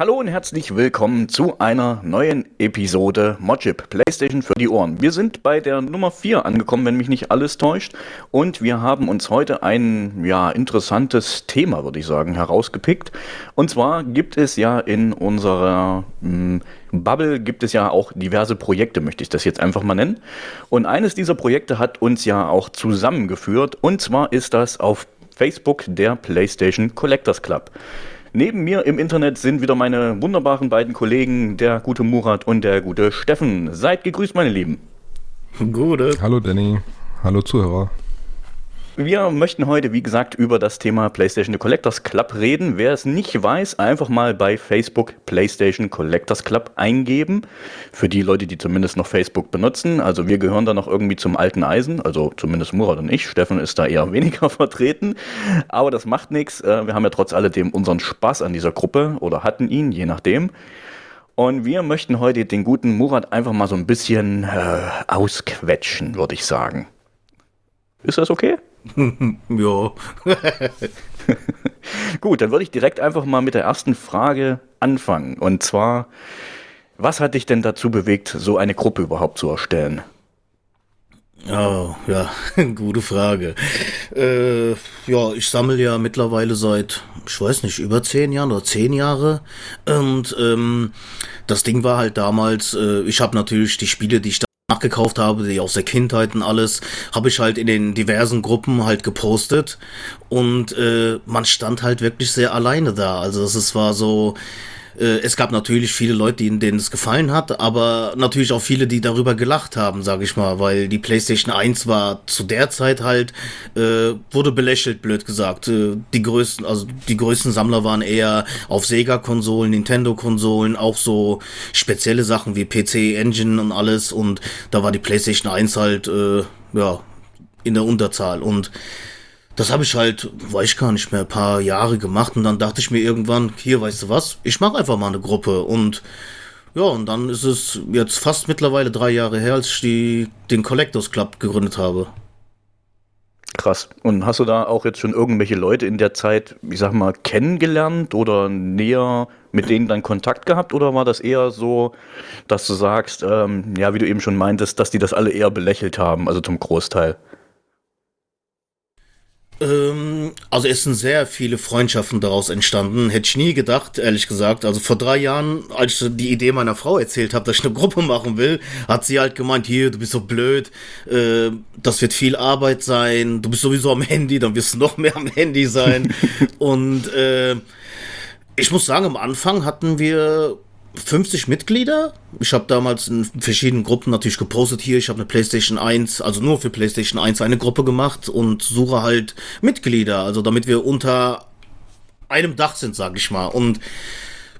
Hallo und herzlich willkommen zu einer neuen Episode Modchip PlayStation für die Ohren. Wir sind bei der Nummer 4 angekommen, wenn mich nicht alles täuscht. Und wir haben uns heute ein ja, interessantes Thema, würde ich sagen, herausgepickt. Und zwar gibt es ja in unserer mh, hm, Bubble gibt es ja auch diverse Projekte, möchte ich das jetzt einfach mal nennen. Und eines dieser Projekte hat uns ja auch zusammengeführt. Und zwar ist das auf Facebook der PlayStation Collectors Club. Neben mir im Internet sind wieder meine wunderbaren beiden Kollegen, der gute Murat und der gute Steffen. Seid gegrüßt, meine Lieben. Gute. Hallo Danny. Hallo Zuhörer. Wir möchten heute, wie gesagt, über das Thema PlayStation The Collectors Club reden. Wer es nicht weiß, einfach mal bei Facebook PlayStation Collectors Club eingeben. Für die Leute, die zumindest noch Facebook benutzen. Also wir gehören da noch irgendwie zum alten Eisen. Also zumindest Murat und ich. Steffen ist da eher weniger vertreten. Aber das macht nichts. Äh, wir haben ja trotz alledem unseren Spaß an dieser Gruppe oder hatten ihn, je nachdem. Und wir möchten heute den guten Murat einfach mal so ein bisschen äh, ausquetschen, würde ich sagen. Ist das okay? ja. Gut, dann würde ich direkt einfach mal mit der ersten Frage anfangen. Und zwar, was hat dich denn dazu bewegt, so eine Gruppe überhaupt zu erstellen? Oh, ja, gute Frage. Äh, ja, ich sammle ja mittlerweile seit, ich weiß nicht, über zehn Jahren oder zehn Jahre. Und ähm, das Ding war halt damals, äh, ich habe natürlich die Spiele, die ich da nachgekauft habe, die aus der Kindheit und alles, habe ich halt in den diversen Gruppen halt gepostet und äh, man stand halt wirklich sehr alleine da. Also es war so, es gab natürlich viele Leute, denen es gefallen hat, aber natürlich auch viele, die darüber gelacht haben, sage ich mal, weil die PlayStation 1 war zu der Zeit halt, äh, wurde belächelt, blöd gesagt. Äh, die größten, also die größten Sammler waren eher auf Sega-Konsolen, Nintendo-Konsolen, auch so spezielle Sachen wie PC Engine und alles und da war die PlayStation 1 halt, äh, ja, in der Unterzahl und das habe ich halt, weiß ich gar nicht mehr, ein paar Jahre gemacht und dann dachte ich mir irgendwann, hier, weißt du was, ich mache einfach mal eine Gruppe und ja, und dann ist es jetzt fast mittlerweile drei Jahre her, als ich die, den Collectors Club gegründet habe. Krass. Und hast du da auch jetzt schon irgendwelche Leute in der Zeit, ich sag mal, kennengelernt oder näher mit denen dann Kontakt gehabt? Oder war das eher so, dass du sagst, ähm, ja, wie du eben schon meintest, dass die das alle eher belächelt haben, also zum Großteil? Ähm, also es sind sehr viele Freundschaften daraus entstanden. Hätte ich nie gedacht, ehrlich gesagt. Also vor drei Jahren, als ich die Idee meiner Frau erzählt habe, dass ich eine Gruppe machen will, hat sie halt gemeint, hier, du bist so blöd, äh, das wird viel Arbeit sein, du bist sowieso am Handy, dann wirst du noch mehr am Handy sein. Und äh, ich muss sagen, am Anfang hatten wir 50 Mitglieder. Ich habe damals in verschiedenen Gruppen natürlich gepostet hier. Ich habe eine PlayStation 1, also nur für PlayStation 1 eine Gruppe gemacht und suche halt Mitglieder, also damit wir unter einem Dach sind, sag ich mal. Und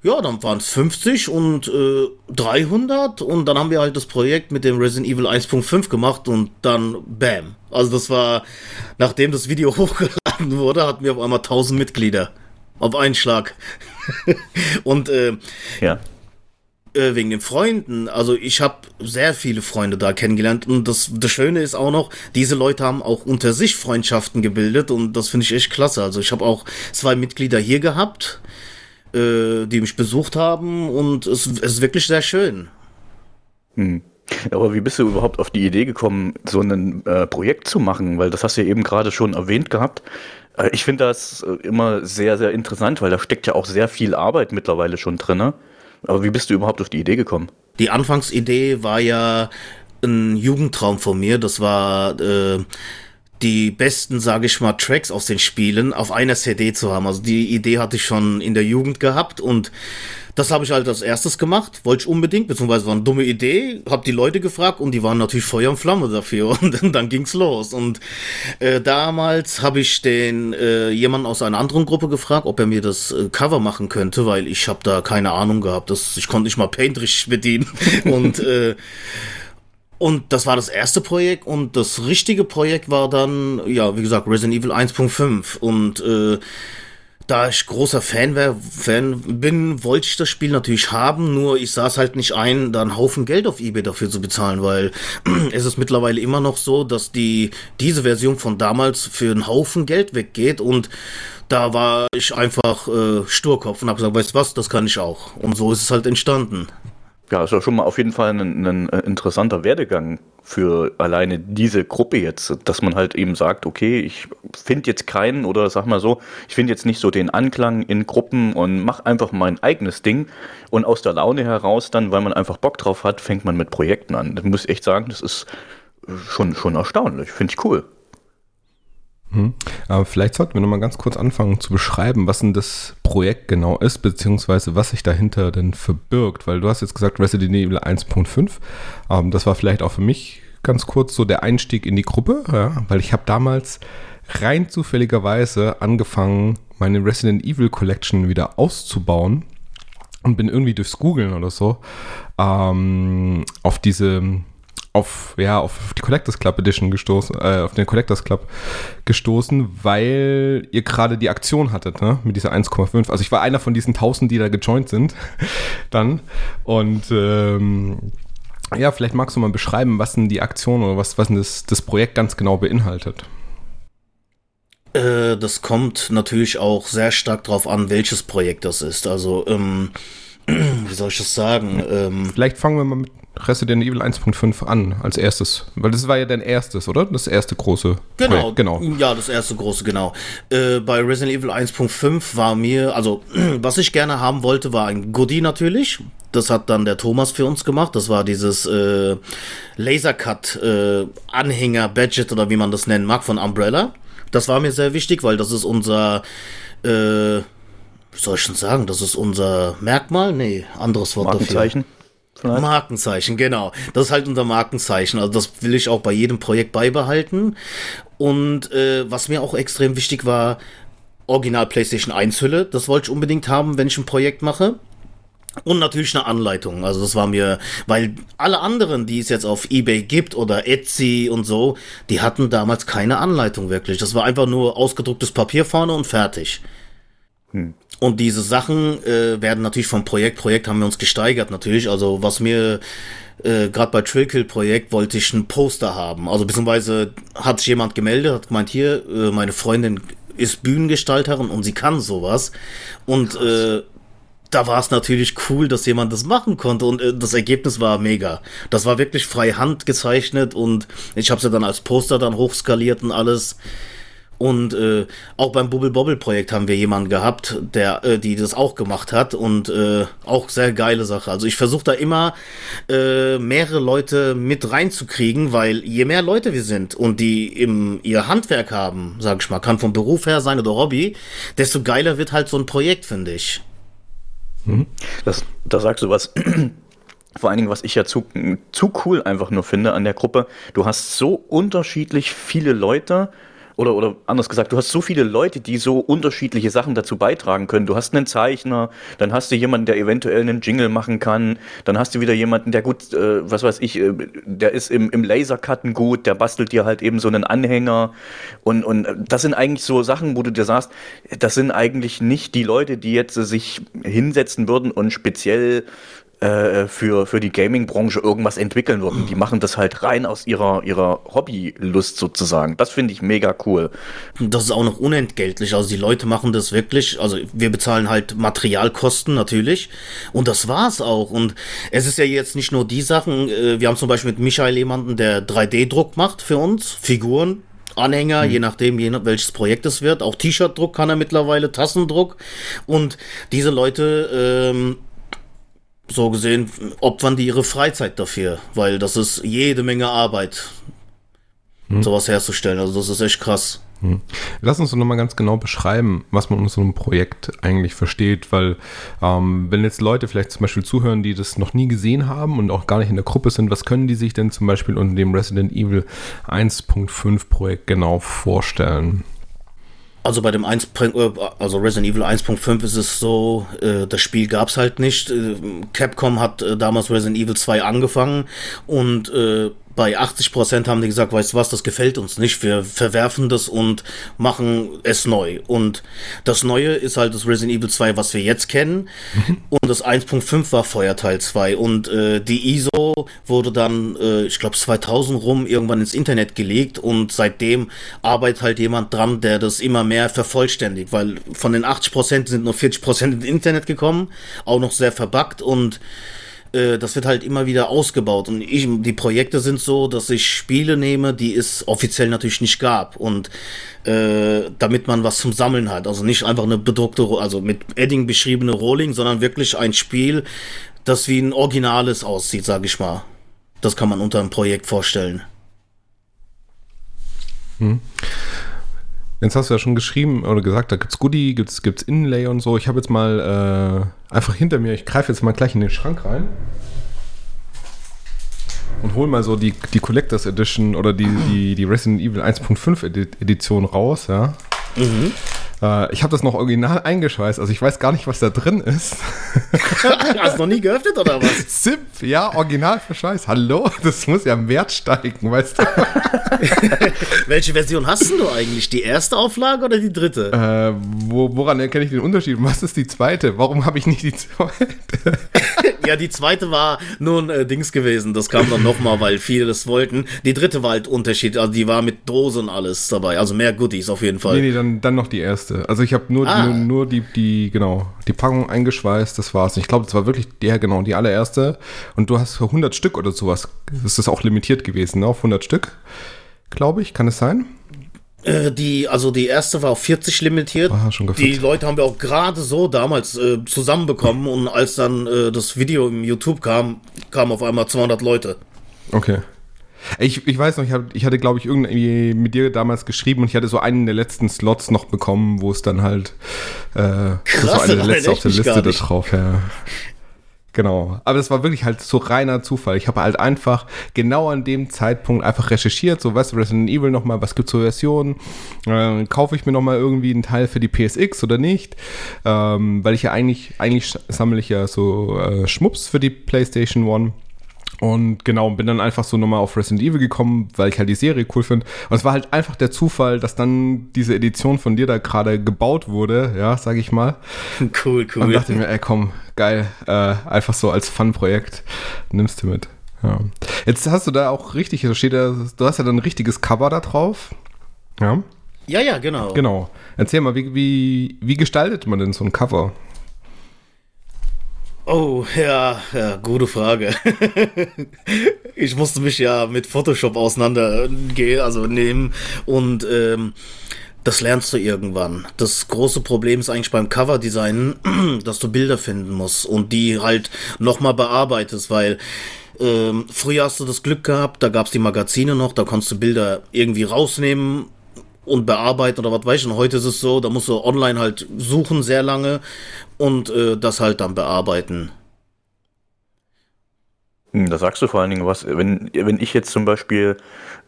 ja, dann waren es 50 und äh, 300 und dann haben wir halt das Projekt mit dem Resident Evil 1.5 gemacht und dann bam. Also das war, nachdem das Video hochgeladen wurde, hatten wir auf einmal 1000 Mitglieder. Auf einen Schlag. und äh, ja äh, wegen den Freunden. Also ich habe sehr viele Freunde da kennengelernt und das, das Schöne ist auch noch, diese Leute haben auch unter sich Freundschaften gebildet und das finde ich echt klasse. Also ich habe auch zwei Mitglieder hier gehabt, äh, die mich besucht haben und es, es ist wirklich sehr schön. Hm. Aber wie bist du überhaupt auf die Idee gekommen, so ein äh, Projekt zu machen? Weil das hast du ja eben gerade schon erwähnt gehabt. Äh, ich finde das äh, immer sehr, sehr interessant, weil da steckt ja auch sehr viel Arbeit mittlerweile schon drin. Aber wie bist du überhaupt auf die Idee gekommen? Die Anfangsidee war ja ein Jugendtraum von mir. Das war äh, die besten, sage ich mal, Tracks aus den Spielen auf einer CD zu haben. Also die Idee hatte ich schon in der Jugend gehabt und das habe ich halt als erstes gemacht, wollte ich unbedingt, beziehungsweise war eine dumme Idee, habe die Leute gefragt und die waren natürlich Feuer und Flamme dafür. Und dann ging's los. Und äh, damals habe ich den äh, jemanden aus einer anderen Gruppe gefragt, ob er mir das äh, Cover machen könnte, weil ich habe da keine Ahnung gehabt, das, ich konnte nicht mal Paint richtig bedienen. Und äh, und das war das erste Projekt und das richtige Projekt war dann, ja, wie gesagt, Resident Evil 1.5 und äh, da ich großer Fan, wär, Fan bin, wollte ich das Spiel natürlich haben, nur ich saß halt nicht ein, da einen Haufen Geld auf Ebay dafür zu bezahlen, weil es ist mittlerweile immer noch so, dass die diese Version von damals für einen Haufen Geld weggeht und da war ich einfach äh, Sturkopf und habe gesagt, weißt du was, das kann ich auch. Und so ist es halt entstanden. Ja, ist ja schon mal auf jeden Fall ein, ein, äh, interessanter Werdegang für alleine diese Gruppe jetzt, dass man halt eben sagt, okay, ich finde jetzt keinen oder sag mal so, ich finde jetzt nicht so den Anklang in Gruppen und mach einfach mein eigenes Ding und aus der Laune heraus dann, weil man einfach Bock drauf hat, fängt man mit Projekten an. Das muss ich echt sagen, das ist schon, schon erstaunlich, finde ich cool. Hm. Aber vielleicht sollten wir nochmal ganz kurz anfangen zu beschreiben, was denn das Projekt genau ist, beziehungsweise was sich dahinter denn verbirgt. Weil du hast jetzt gesagt Resident Evil 1.5. Ähm, das war vielleicht auch für mich ganz kurz so der Einstieg in die Gruppe, ja, weil ich habe damals rein zufälligerweise angefangen, meine Resident Evil Collection wieder auszubauen und bin irgendwie durchs Googlen oder so ähm, auf diese auf, ja, auf die Collectors Club Edition gestoßen, äh, auf den Collectors Club gestoßen, weil ihr gerade die Aktion hattet, ne, mit dieser 1,5. Also ich war einer von diesen 1000, die da gejoint sind, dann. Und, ähm, ja, vielleicht magst du mal beschreiben, was denn die Aktion oder was, was denn das, das Projekt ganz genau beinhaltet. Äh, das kommt natürlich auch sehr stark darauf an, welches Projekt das ist. Also, ähm, wie soll ich das sagen? Ähm, Vielleicht fangen wir mal mit Resident Evil 1.5 an als erstes? Weil das war ja dein erstes, oder? Das erste große. Genau, Projekt. genau. Ja, das erste große, genau. Äh, bei Resident Evil 1.5 war mir, also was ich gerne haben wollte, war ein Goodie natürlich. Das hat dann der Thomas für uns gemacht. Das war dieses äh, Lasercut äh, Anhänger Badget oder wie man das nennen mag von Umbrella. Das war mir sehr wichtig, weil das ist unser äh, wie soll ich schon sagen, das ist unser Merkmal? Nee, anderes Wort Markenzeichen. dafür. Vielleicht. Markenzeichen, genau. Das ist halt unser Markenzeichen. Also das will ich auch bei jedem Projekt beibehalten. Und äh, was mir auch extrem wichtig war, Original PlayStation 1 Hülle. Das wollte ich unbedingt haben, wenn ich ein Projekt mache. Und natürlich eine Anleitung. Also das war mir, weil alle anderen, die es jetzt auf eBay gibt oder Etsy und so, die hatten damals keine Anleitung wirklich. Das war einfach nur ausgedrucktes Papier vorne und fertig. Hm. Und diese Sachen äh, werden natürlich vom Projekt, Projekt haben wir uns gesteigert natürlich. Also was mir äh, gerade bei Trillkill Projekt wollte ich ein Poster haben. Also beziehungsweise hat sich jemand gemeldet, hat gemeint, hier, äh, meine Freundin ist Bühnengestalterin und sie kann sowas. Und äh, da war es natürlich cool, dass jemand das machen konnte und äh, das Ergebnis war mega. Das war wirklich frei Hand gezeichnet und ich habe sie dann als Poster dann hochskaliert und alles. Und äh, auch beim Bubble Bobble Projekt haben wir jemanden gehabt, der, äh, die das auch gemacht hat und äh, auch sehr geile Sache. Also ich versuche da immer äh, mehrere Leute mit reinzukriegen, weil je mehr Leute wir sind und die im ihr Handwerk haben, sag ich mal, kann vom Beruf her sein oder Hobby, desto geiler wird halt so ein Projekt, finde ich. Mhm. Das, da sagst du was. Vor allen Dingen, was ich ja zu, zu cool einfach nur finde an der Gruppe, du hast so unterschiedlich viele Leute, oder, oder anders gesagt, du hast so viele Leute, die so unterschiedliche Sachen dazu beitragen können. Du hast einen Zeichner, dann hast du jemanden, der eventuell einen Jingle machen kann, dann hast du wieder jemanden, der gut, äh, was weiß ich, äh, der ist im, im Lasercutten gut, der bastelt dir halt eben so einen Anhänger. Und, und das sind eigentlich so Sachen, wo du dir sagst, das sind eigentlich nicht die Leute, die jetzt sich hinsetzen würden und speziell äh, für, für die Gaming-Branche irgendwas entwickeln würden. Die machen das halt rein aus ihrer, ihrer Hobbylust sozusagen. Das finde ich mega cool. Das ist auch noch unentgeltlich. Also die Leute machen das wirklich. Also wir bezahlen halt Materialkosten natürlich. Und das war's auch. Und es ist ja jetzt nicht nur die Sachen. Äh, wir haben zum Beispiel mit Michael jemanden, der 3D-Druck macht für uns. Figuren, Anhänger, mhm. je nachdem, je nach welches Projekt es wird. Auch T-Shirt-Druck kann er mittlerweile, Tassendruck. Und diese Leute ähm, so gesehen opfern die ihre Freizeit dafür, weil das ist jede Menge Arbeit, hm. sowas herzustellen. Also das ist echt krass. Hm. Lass uns doch nochmal ganz genau beschreiben, was man unter so einem Projekt eigentlich versteht, weil ähm, wenn jetzt Leute vielleicht zum Beispiel zuhören, die das noch nie gesehen haben und auch gar nicht in der Gruppe sind, was können die sich denn zum Beispiel unter dem Resident Evil 1.5 Projekt genau vorstellen? Also bei dem 1, äh, also Resident Evil 1.5 ist es so, äh, das Spiel gab es halt nicht. Äh, Capcom hat äh, damals Resident Evil 2 angefangen und äh, bei 80 Prozent haben die gesagt, weißt du was, das gefällt uns nicht, wir verwerfen das und machen es neu. Und das Neue ist halt das Resident Evil 2, was wir jetzt kennen. Mhm. Und das 1.5 war Feuerteil 2. Und äh, die ISO wurde dann, äh, ich glaube 2000 rum, irgendwann ins Internet gelegt. Und seitdem arbeitet halt jemand dran, der das immer mehr vervollständigt. Weil von den 80 Prozent sind nur 40 Prozent ins Internet gekommen, auch noch sehr verbuggt und äh, das wird halt immer wieder ausgebaut. Und ich, die Projekte sind so, dass ich Spiele nehme, die es offiziell natürlich nicht gab. Und äh, damit man was zum Sammeln hat. Also nicht einfach eine bedruckte, also mit Edding beschriebene Rolling, sondern wirklich ein Spiel, das wie ein Originales aussieht, sage ich mal. Das kann man unter einem Projekt vorstellen. Hm. Jetzt hast du ja schon geschrieben oder gesagt, da gibt es Goodie, gibt es Inlay und so. Ich habe jetzt mal äh, einfach hinter mir, ich greife jetzt mal gleich in den Schrank rein und hol mal so die, die Collectors Edition oder die, die, die Resident Evil 1.5 Edition raus, ja. Mhm. Äh, ich habe das noch original eingeschweißt, also ich weiß gar nicht, was da drin ist. Hast du noch nie geöffnet oder was? Zip, ja, original verschweißt. Hallo, das muss ja im Wert steigen, weißt du. Welche Version hast du eigentlich? Die erste Auflage oder die dritte? Äh, wo, woran erkenne ich den Unterschied? Was ist die zweite? Warum habe ich nicht die zweite? Ja, die zweite war nur ein äh, Dings gewesen. Das kam dann nochmal, weil viele das wollten. Die dritte war halt Unterschied. Also die war mit Dose und alles dabei. Also mehr Goodies auf jeden Fall. Nee, nee, dann, dann noch die erste. Also ich habe nur, ah. nur, nur, die, die, genau, die Packung eingeschweißt. Das war's. Ich glaube, das war wirklich der, genau, die allererste. Und du hast für 100 Stück oder sowas. Das ist auch limitiert gewesen, ne, auf 100 Stück. Glaube ich. Kann es sein? Äh, die, also die erste war auf 40 limitiert. Aha, die Leute haben wir auch gerade so damals äh, zusammenbekommen und als dann äh, das Video im YouTube kam, kamen auf einmal 200 Leute. Okay. Ich, ich weiß noch, ich, hab, ich hatte, glaube ich, irgendwie mit dir damals geschrieben und ich hatte so einen der letzten Slots noch bekommen, wo es dann halt äh, Krass, so eine der letzte auf der Liste da drauf. Ja. Genau. Aber das war wirklich halt so reiner Zufall. Ich habe halt einfach genau an dem Zeitpunkt einfach recherchiert, so was Resident Evil nochmal, was gibt's für Versionen, äh, kaufe ich mir nochmal irgendwie einen Teil für die PSX oder nicht, ähm, weil ich ja eigentlich, eigentlich sammle ich ja so äh, Schmups für die PlayStation One. Und genau, bin dann einfach so nochmal auf Resident Evil gekommen, weil ich halt die Serie cool finde. Und es war halt einfach der Zufall, dass dann diese Edition von dir da gerade gebaut wurde, ja, sag ich mal. Cool, cool. Und dachte mir, ey, komm, geil, äh, einfach so als Fun-Projekt nimmst du mit. Ja. Jetzt hast du da auch richtig, da steht da, du hast ja dann ein richtiges Cover da drauf. Ja. Ja, ja, genau. Genau. Erzähl mal, wie, wie, wie gestaltet man denn so ein Cover? Oh, ja, ja, gute Frage. ich musste mich ja mit Photoshop auseinandergehen, also nehmen und ähm, das lernst du irgendwann. Das große Problem ist eigentlich beim Coverdesign, dass du Bilder finden musst und die halt nochmal bearbeitest, weil ähm, früher hast du das Glück gehabt, da gab's die Magazine noch, da konntest du Bilder irgendwie rausnehmen und bearbeiten oder was weiß ich. Und heute ist es so, da musst du online halt suchen sehr lange und äh, das halt dann bearbeiten. Hm, da sagst du vor allen Dingen was, wenn, wenn ich jetzt zum Beispiel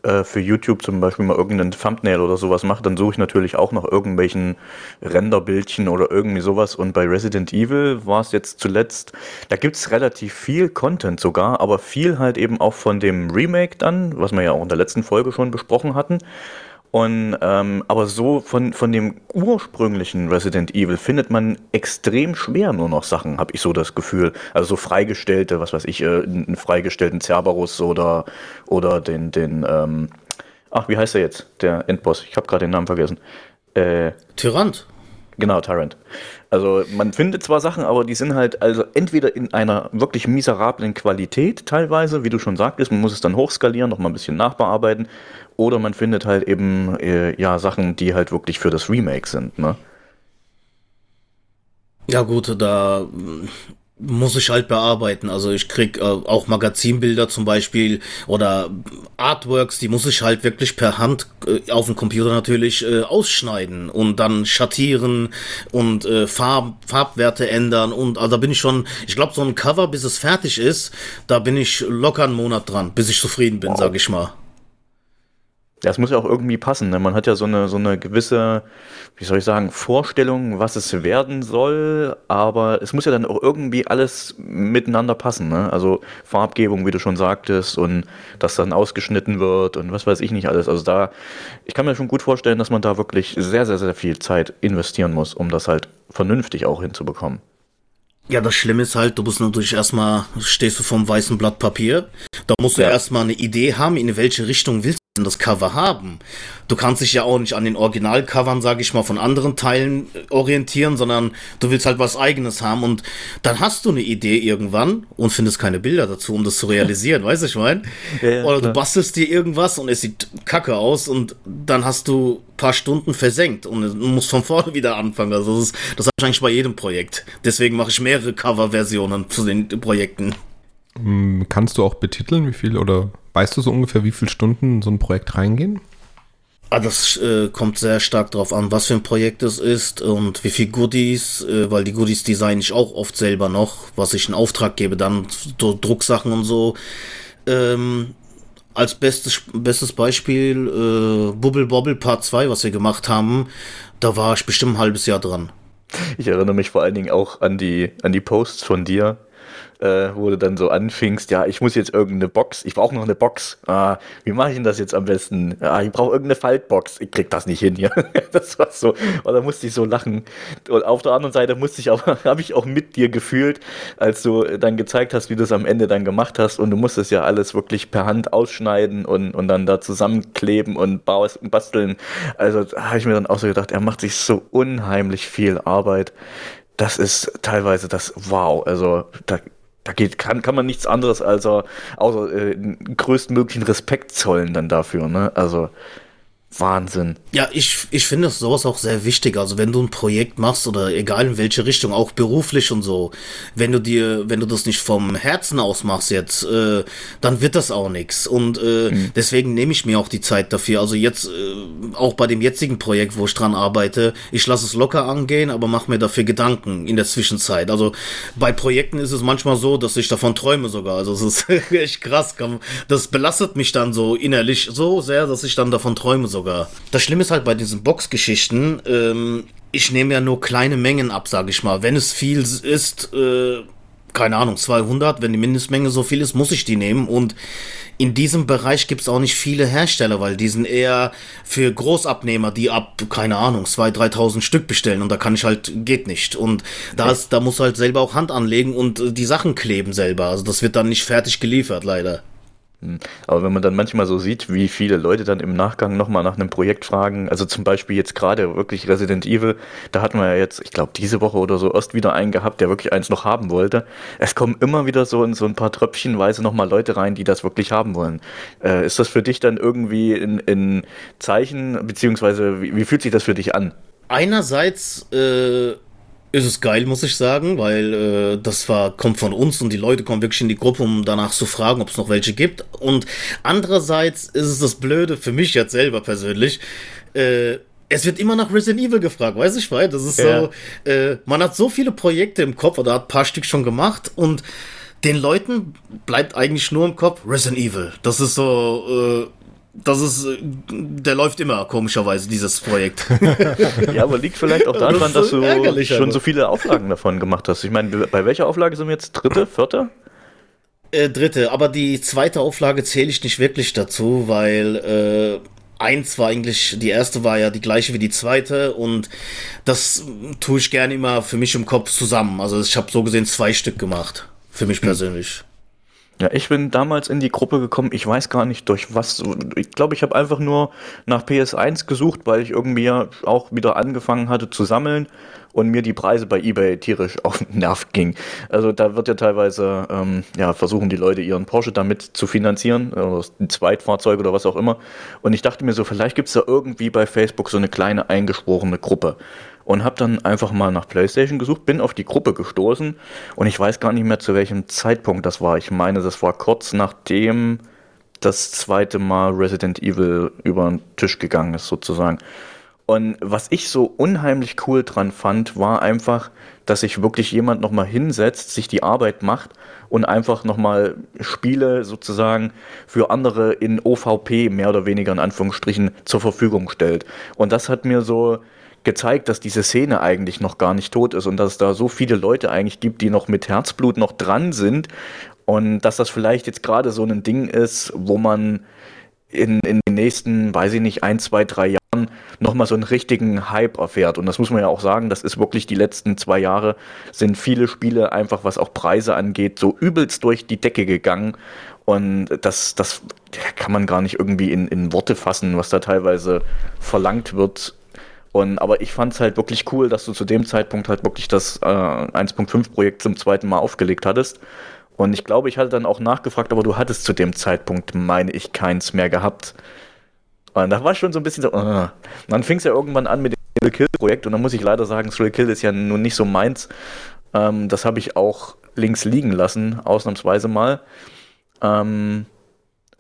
äh, für YouTube zum Beispiel mal irgendeinen Thumbnail oder sowas mache, dann suche ich natürlich auch nach irgendwelchen Renderbildchen oder irgendwie sowas. Und bei Resident Evil war es jetzt zuletzt, da gibt es relativ viel Content sogar, aber viel halt eben auch von dem Remake dann, was wir ja auch in der letzten Folge schon besprochen hatten. Und ähm, aber so von, von dem ursprünglichen Resident Evil findet man extrem schwer nur noch Sachen, habe ich so das Gefühl. Also so freigestellte, was weiß ich, äh, einen freigestellten Cerberus oder oder den den ähm, ach wie heißt er jetzt der Endboss? Ich habe gerade den Namen vergessen. Äh, Tyrant. Genau, Tyrant. Also man findet zwar Sachen, aber die sind halt also entweder in einer wirklich miserablen Qualität teilweise, wie du schon sagtest, man muss es dann hochskalieren, noch mal ein bisschen nachbearbeiten oder man findet halt eben äh, ja Sachen, die halt wirklich für das Remake sind, ne? Ja gut, da muss ich halt bearbeiten. Also ich krieg äh, auch Magazinbilder zum Beispiel oder Artworks, die muss ich halt wirklich per Hand äh, auf dem Computer natürlich äh, ausschneiden und dann schattieren und äh, Farb, Farbwerte ändern und also da bin ich schon, ich glaube so ein Cover, bis es fertig ist, da bin ich locker einen Monat dran, bis ich zufrieden bin, wow. sag ich mal. Ja, es muss ja auch irgendwie passen. Ne? Man hat ja so eine, so eine gewisse, wie soll ich sagen, Vorstellung, was es werden soll, aber es muss ja dann auch irgendwie alles miteinander passen. Ne? Also Farbgebung, wie du schon sagtest, und dass dann ausgeschnitten wird und was weiß ich nicht alles. Also da, ich kann mir schon gut vorstellen, dass man da wirklich sehr, sehr, sehr viel Zeit investieren muss, um das halt vernünftig auch hinzubekommen. Ja, das Schlimme ist halt, du musst natürlich erstmal, stehst du vom weißen Blatt Papier, da musst du ja. erstmal eine Idee haben, in welche Richtung willst das Cover haben. Du kannst dich ja auch nicht an den Originalcovern, sage ich mal, von anderen Teilen äh, orientieren, sondern du willst halt was eigenes haben und dann hast du eine Idee irgendwann und findest keine Bilder dazu, um das zu realisieren, weißt du, ich meine? Ja, ja, Oder du bastelst dir irgendwas und es sieht kacke aus und dann hast du ein paar Stunden versenkt und musst von vorne wieder anfangen. Also das, ist, das habe ich eigentlich bei jedem Projekt. Deswegen mache ich mehrere Coverversionen zu den Projekten. Hm, kannst du auch betiteln, wie viel oder weißt du so ungefähr, wie viele Stunden so ein Projekt reingehen? Ah, das äh, kommt sehr stark darauf an, was für ein Projekt es ist und wie viel Goodies, äh, weil die Goodies design ich auch oft selber noch, was ich in Auftrag gebe, dann so Drucksachen und so. Ähm, als bestes, bestes Beispiel äh, Bubble Bobble Part 2, was wir gemacht haben, da war ich bestimmt ein halbes Jahr dran. Ich erinnere mich vor allen Dingen auch an die, an die Posts von dir, äh, wo du dann so anfingst, ja, ich muss jetzt irgendeine Box, ich brauche noch eine Box. Ah, wie mache ich denn das jetzt am besten? Ah, ich brauche irgendeine Faltbox. Ich krieg das nicht hin hier. das war so, und da musste ich so lachen. Und auf der anderen Seite musste ich auch, habe ich auch mit dir gefühlt, als du dann gezeigt hast, wie du es am Ende dann gemacht hast. Und du musstest ja alles wirklich per Hand ausschneiden und, und dann da zusammenkleben und basteln. Also habe ich mir dann auch so gedacht, er macht sich so unheimlich viel Arbeit das ist teilweise das Wow. Also da da geht, kann, kann man nichts anderes als außer äh, größtmöglichen Respekt zollen dann dafür, ne? Also Wahnsinn. Ja, ich, ich finde sowas auch sehr wichtig. Also wenn du ein Projekt machst oder egal in welche Richtung, auch beruflich und so, wenn du dir, wenn du das nicht vom Herzen aus machst jetzt, äh, dann wird das auch nichts. Und äh, mhm. deswegen nehme ich mir auch die Zeit dafür. Also jetzt, äh, auch bei dem jetzigen Projekt, wo ich dran arbeite, ich lasse es locker angehen, aber mache mir dafür Gedanken in der Zwischenzeit. Also bei Projekten ist es manchmal so, dass ich davon träume sogar. Also es ist echt krass. Das belastet mich dann so innerlich so sehr, dass ich dann davon träume sogar sogar. Das Schlimme ist halt bei diesen Boxgeschichten, ähm, ich nehme ja nur kleine Mengen ab, sage ich mal. Wenn es viel ist, äh, keine Ahnung, 200, wenn die Mindestmenge so viel ist, muss ich die nehmen. Und in diesem Bereich gibt es auch nicht viele Hersteller, weil die sind eher für Großabnehmer, die ab, keine Ahnung, 2.000, 3.000 Stück bestellen. Und da kann ich halt, geht nicht. Und da, ist, da muss halt selber auch Hand anlegen und äh, die Sachen kleben selber. Also das wird dann nicht fertig geliefert, leider. Hm. Aber wenn man dann manchmal so sieht, wie viele Leute dann im Nachgang nochmal nach einem Projekt fragen, also zum Beispiel jetzt gerade wirklich Resident Evil, da hatten wir ja jetzt, ich glaube, diese Woche oder so erst wieder einen gehabt, der wirklich eins noch haben wollte. Es kommen immer wieder so in so ein paar Tröpfchenweise nochmal Leute rein, die das wirklich haben wollen. Äh, ist das für dich dann irgendwie in, in Zeichen, beziehungsweise wie, wie fühlt sich das für dich an? Einerseits äh ist es geil, muss ich sagen, weil äh, das war kommt von uns und die Leute kommen wirklich in die Gruppe, um danach zu fragen, ob es noch welche gibt. Und andererseits ist es das Blöde für mich jetzt selber persönlich. Äh, es wird immer nach Resident Evil gefragt, weiß ich weil Das ist ja. so, äh, man hat so viele Projekte im Kopf oder hat ein paar Stück schon gemacht und den Leuten bleibt eigentlich nur im Kopf Resident Evil. Das ist so, äh, das ist, äh, der läuft immer, komischerweise, dieses Projekt. ja, aber liegt vielleicht auch daran, das dass du schon aber. so viele Auflagen davon gemacht hast. Ich meine, bei welcher Auflage sind wir jetzt? Dritte, vierte? Äh, dritte, aber die zweite Auflage zähle ich nicht wirklich dazu, weil äh, eins war eigentlich, die erste war ja die gleiche wie die zweite und das tue ich gerne immer für mich im Kopf zusammen. Also ich habe so gesehen zwei Stück gemacht, für mich hm. persönlich. Ja, ich bin damals in die Gruppe gekommen, ich weiß gar nicht durch was. Ich glaube, ich habe einfach nur nach PS1 gesucht, weil ich irgendwie auch wieder angefangen hatte zu sammeln und mir die Preise bei eBay tierisch auf den Nerv ging. Also da wird ja teilweise, ähm, ja, versuchen die Leute ihren Porsche damit zu finanzieren, oder ein Zweitfahrzeug oder was auch immer. Und ich dachte mir so, vielleicht gibt es da irgendwie bei Facebook so eine kleine eingeschworene Gruppe und habe dann einfach mal nach PlayStation gesucht, bin auf die Gruppe gestoßen und ich weiß gar nicht mehr zu welchem Zeitpunkt das war. Ich meine, das war kurz nachdem das zweite Mal Resident Evil über den Tisch gegangen ist sozusagen. Und was ich so unheimlich cool dran fand, war einfach, dass sich wirklich jemand nochmal hinsetzt, sich die Arbeit macht und einfach nochmal Spiele sozusagen für andere in OVP mehr oder weniger in Anführungsstrichen zur Verfügung stellt. Und das hat mir so gezeigt, dass diese Szene eigentlich noch gar nicht tot ist und dass es da so viele Leute eigentlich gibt, die noch mit Herzblut noch dran sind und dass das vielleicht jetzt gerade so ein Ding ist, wo man in, in den nächsten, weiß ich nicht, ein, zwei, drei Jahren nochmal so einen richtigen Hype erfährt. Und das muss man ja auch sagen, das ist wirklich die letzten zwei Jahre, sind viele Spiele einfach, was auch Preise angeht, so übelst durch die Decke gegangen. Und das, das kann man gar nicht irgendwie in, in Worte fassen, was da teilweise verlangt wird. Und, aber ich fand es halt wirklich cool, dass du zu dem Zeitpunkt halt wirklich das äh, 1.5-Projekt zum zweiten Mal aufgelegt hattest. Und ich glaube, ich hatte dann auch nachgefragt, aber du hattest zu dem Zeitpunkt, meine ich, keins mehr gehabt. Und da war schon so ein bisschen so, uh. dann fing es ja irgendwann an mit dem Thrill Kill Projekt und dann muss ich leider sagen, Thrill Kill ist ja nun nicht so meins. Ähm, das habe ich auch links liegen lassen, ausnahmsweise mal. Ähm,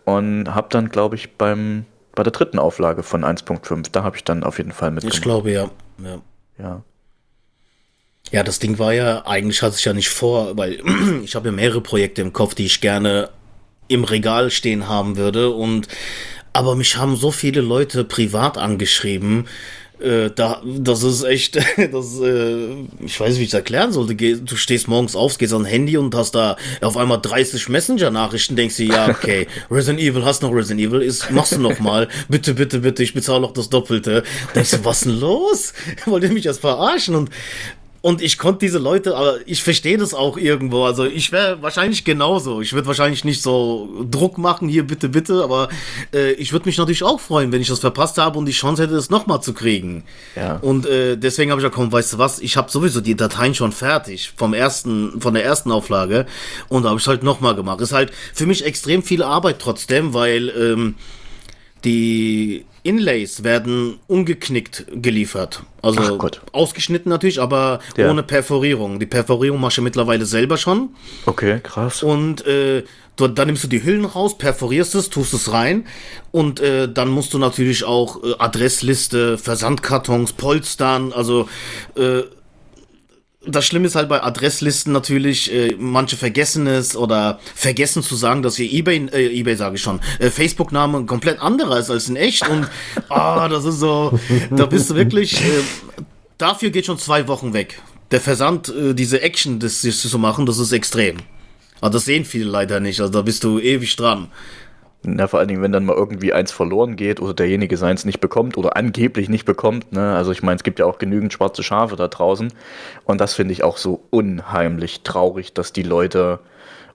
und habe dann, glaube ich, beim, bei der dritten Auflage von 1.5, da habe ich dann auf jeden Fall mitgemacht. Ich glaube, ja. Ja. ja. Ja, das Ding war ja, eigentlich hatte ich ja nicht vor, weil ich habe ja mehrere Projekte im Kopf, die ich gerne im Regal stehen haben würde und aber mich haben so viele Leute privat angeschrieben, äh, da, das ist echt, das, äh, ich weiß nicht, wie ich es erklären sollte. Du stehst morgens auf, gehst an Handy und hast da auf einmal 30 Messenger-Nachrichten, denkst du, ja, okay, Resident Evil, hast noch Resident Evil, ist, machst du noch mal, bitte, bitte, bitte, ich bezahle noch das Doppelte. Denkst du, was denn los? Wollt ihr mich jetzt verarschen? Und und ich konnte diese Leute, aber ich verstehe das auch irgendwo. Also ich wäre wahrscheinlich genauso. Ich würde wahrscheinlich nicht so Druck machen, hier bitte, bitte, aber äh, ich würde mich natürlich auch freuen, wenn ich das verpasst habe und die Chance hätte, das nochmal zu kriegen. Ja. Und äh, deswegen habe ich gesagt, komm, weißt du was, ich habe sowieso die Dateien schon fertig vom ersten, von der ersten Auflage und da habe ich halt nochmal gemacht. Ist halt für mich extrem viel Arbeit trotzdem, weil ähm, die Inlays werden ungeknickt geliefert. Also ausgeschnitten natürlich, aber ja. ohne Perforierung. Die Perforierung machst du mittlerweile selber schon. Okay, krass. Und äh, du, dann nimmst du die Hüllen raus, perforierst es, tust es rein und äh, dann musst du natürlich auch äh, Adressliste, Versandkartons, Polstern, also äh, das Schlimme ist halt bei Adresslisten natürlich, äh, manche vergessen es oder vergessen zu sagen, dass ihr eBay, äh, eBay sage ich schon, äh, Facebook-Name komplett anderer ist als in echt und ah, das ist so, da bist du wirklich, äh, dafür geht schon zwei Wochen weg. Der Versand, äh, diese Action, das, das zu machen, das ist extrem. Aber das sehen viele leider nicht, also da bist du ewig dran. Na, vor allen Dingen, wenn dann mal irgendwie eins verloren geht oder derjenige seins nicht bekommt oder angeblich nicht bekommt. Ne? Also ich meine, es gibt ja auch genügend schwarze Schafe da draußen. Und das finde ich auch so unheimlich traurig, dass die Leute,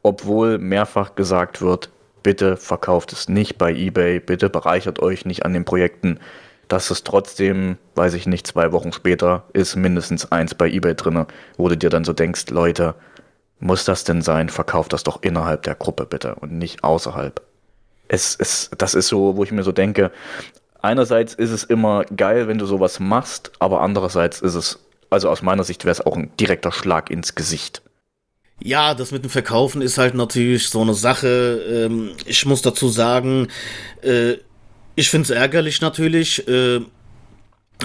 obwohl mehrfach gesagt wird, bitte verkauft es nicht bei eBay, bitte bereichert euch nicht an den Projekten, dass es trotzdem, weiß ich nicht, zwei Wochen später ist mindestens eins bei eBay drinne, wo du dir dann so denkst, Leute, muss das denn sein? Verkauft das doch innerhalb der Gruppe bitte und nicht außerhalb es, es, das ist so, wo ich mir so denke, einerseits ist es immer geil, wenn du sowas machst, aber andererseits ist es, also aus meiner Sicht wäre es auch ein direkter Schlag ins Gesicht. Ja, das mit dem Verkaufen ist halt natürlich so eine Sache. Ähm, ich muss dazu sagen, äh, ich finde es ärgerlich natürlich, äh,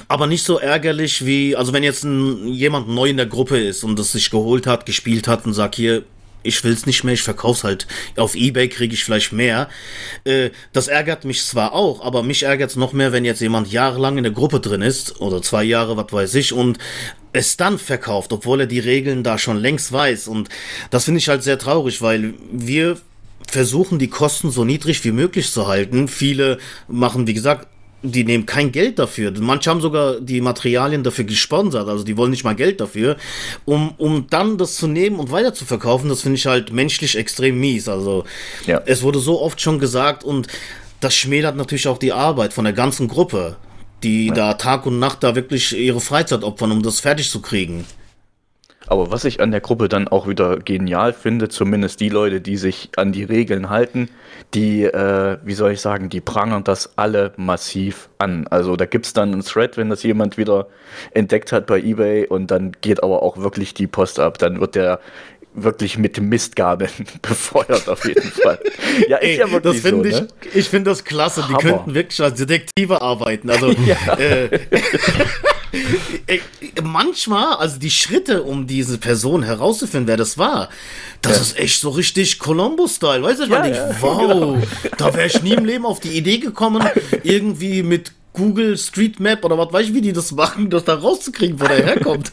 aber nicht so ärgerlich wie, also wenn jetzt ein, jemand neu in der Gruppe ist und das sich geholt hat, gespielt hat und sagt, hier, ich will's nicht mehr, ich verkauf's halt. Auf Ebay kriege ich vielleicht mehr. Äh, das ärgert mich zwar auch, aber mich ärgert's noch mehr, wenn jetzt jemand jahrelang in der Gruppe drin ist, oder zwei Jahre, was weiß ich, und es dann verkauft, obwohl er die Regeln da schon längst weiß. Und das finde ich halt sehr traurig, weil wir versuchen, die Kosten so niedrig wie möglich zu halten. Viele machen, wie gesagt, die nehmen kein Geld dafür. Manche haben sogar die Materialien dafür gesponsert, also die wollen nicht mal Geld dafür. Um, um dann das zu nehmen und weiter zu verkaufen, das finde ich halt menschlich extrem mies. Also ja. es wurde so oft schon gesagt und das schmälert natürlich auch die Arbeit von der ganzen Gruppe, die ja. da Tag und Nacht da wirklich ihre Freizeit opfern, um das fertig zu kriegen. Aber was ich an der Gruppe dann auch wieder genial finde, zumindest die Leute, die sich an die Regeln halten, die, äh, wie soll ich sagen, die prangern das alle massiv an. Also da gibt es dann einen Thread, wenn das jemand wieder entdeckt hat bei eBay und dann geht aber auch wirklich die Post ab. Dann wird der wirklich mit Mistgabeln befeuert auf jeden Fall. Ja, ist Ey, ja wirklich das so, ich, ne? ich finde das klasse. Hammer. Die könnten wirklich als Detektive arbeiten. Also ja. äh, manchmal, also die Schritte, um diese Person herauszufinden, wer das war, das ja. ist echt so richtig Columbo-Style. Weißt du, ich ja, meine, ja, wow, genau. da wäre ich nie im Leben auf die Idee gekommen, irgendwie mit Google Street Map oder was weiß ich, wie die das machen, das da rauszukriegen, wo der herkommt.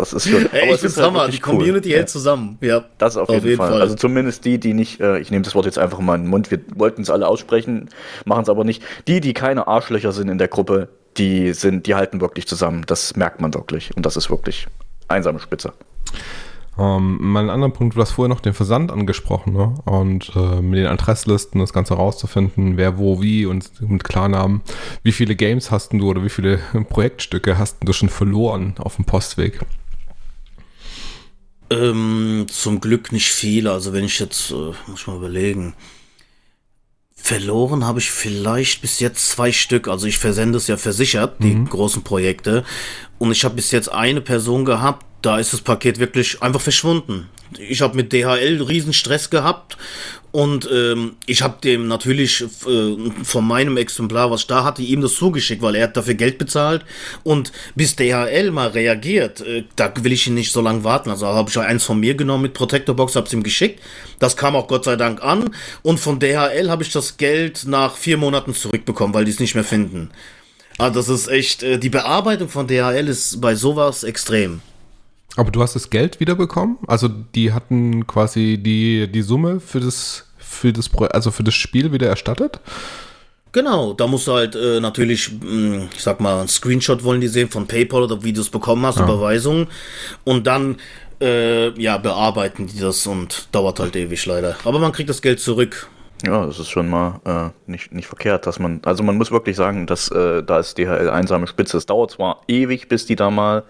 Das ist schon. Ey, ich find's halt Hammer, die Community cool. hält zusammen. Ja, das auf, auf jeden, jeden Fall. Fall. Also zumindest die, die nicht, äh, ich nehme das Wort jetzt einfach mal in den Mund, wir wollten es alle aussprechen, machen es aber nicht. Die, die keine Arschlöcher sind in der Gruppe, die sind, die halten wirklich zusammen. Das merkt man wirklich. Und das ist wirklich einsame Spitze. Ähm, mal anderen Punkt, du hast vorher noch den Versand angesprochen, ne? Und äh, mit den Adresslisten das Ganze rauszufinden, wer wo wie und mit Klarnamen. Wie viele Games hast du oder wie viele Projektstücke hast du schon verloren auf dem Postweg? Ähm, zum Glück nicht viele. Also wenn ich jetzt, äh, muss ich mal überlegen. Verloren habe ich vielleicht bis jetzt zwei Stück. Also ich versende es ja versichert, die mhm. großen Projekte. Und ich habe bis jetzt eine Person gehabt, da ist das Paket wirklich einfach verschwunden. Ich habe mit DHL riesen Stress gehabt und ähm, ich habe dem natürlich äh, von meinem Exemplar, was ich da hatte, ihm das zugeschickt, weil er hat dafür Geld bezahlt. Und bis DHL mal reagiert, äh, da will ich ihn nicht so lange warten. Also habe ich eins von mir genommen mit Protector Box, habe es ihm geschickt. Das kam auch Gott sei Dank an. Und von DHL habe ich das Geld nach vier Monaten zurückbekommen, weil die es nicht mehr finden. Also das ist echt, äh, die Bearbeitung von DHL ist bei sowas extrem. Aber du hast das Geld wiederbekommen? Also die hatten quasi die, die Summe für das, für das, also für das Spiel wieder erstattet? Genau, da musst du halt äh, natürlich, mh, hm, ich sag mal, ein Screenshot wollen die sehen von PayPal oder wie du es bekommen hast, ja. Überweisung. Und dann, äh, ja, bearbeiten die das und dauert halt ewig leider. Aber man kriegt das Geld zurück. Ja, das ist schon mal äh, nicht, nicht verkehrt, dass man, also man muss wirklich sagen, dass äh, da ist DHL einsame Spitze. Es dauert zwar ewig, bis die da mal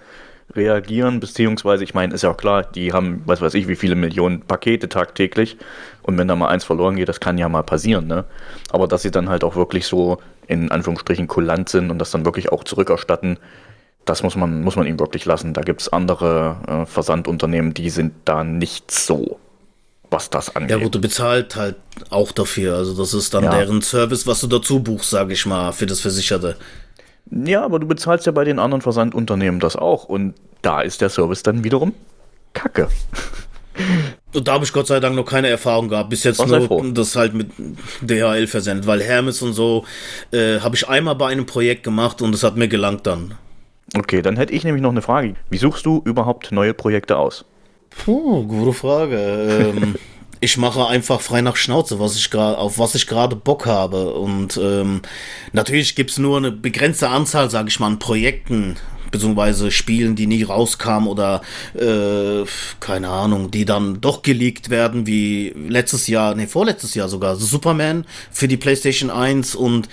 reagieren, beziehungsweise, ich meine, ist ja auch klar, die haben, was weiß ich, wie viele Millionen Pakete tagtäglich und wenn da mal eins verloren geht, das kann ja mal passieren, ne? Aber dass sie dann halt auch wirklich so in Anführungsstrichen kulant sind und das dann wirklich auch zurückerstatten, das muss man, muss man ihm wirklich lassen. Da gibt es andere äh, Versandunternehmen, die sind da nicht so, was das angeht. Ja gut, du bezahlt halt auch dafür. Also das ist dann ja. deren Service, was du dazu buchst, sage ich mal, für das Versicherte. Ja, aber du bezahlst ja bei den anderen Versandunternehmen das auch. Und da ist der Service dann wiederum Kacke. Und da habe ich Gott sei Dank noch keine Erfahrung gehabt. Bis jetzt nur das halt mit DHL versendet. Weil Hermes und so äh, habe ich einmal bei einem Projekt gemacht und es hat mir gelangt dann. Okay, dann hätte ich nämlich noch eine Frage. Wie suchst du überhaupt neue Projekte aus? Puh, gute Frage. ähm, ich mache einfach frei nach Schnauze, was ich gerade, auf was ich gerade Bock habe. Und ähm, natürlich gibt's nur eine begrenzte Anzahl, sage ich mal, an Projekten, beziehungsweise Spielen, die nie rauskamen oder äh, keine Ahnung, die dann doch geleakt werden, wie letztes Jahr, nee, vorletztes Jahr sogar, Superman für die PlayStation 1 und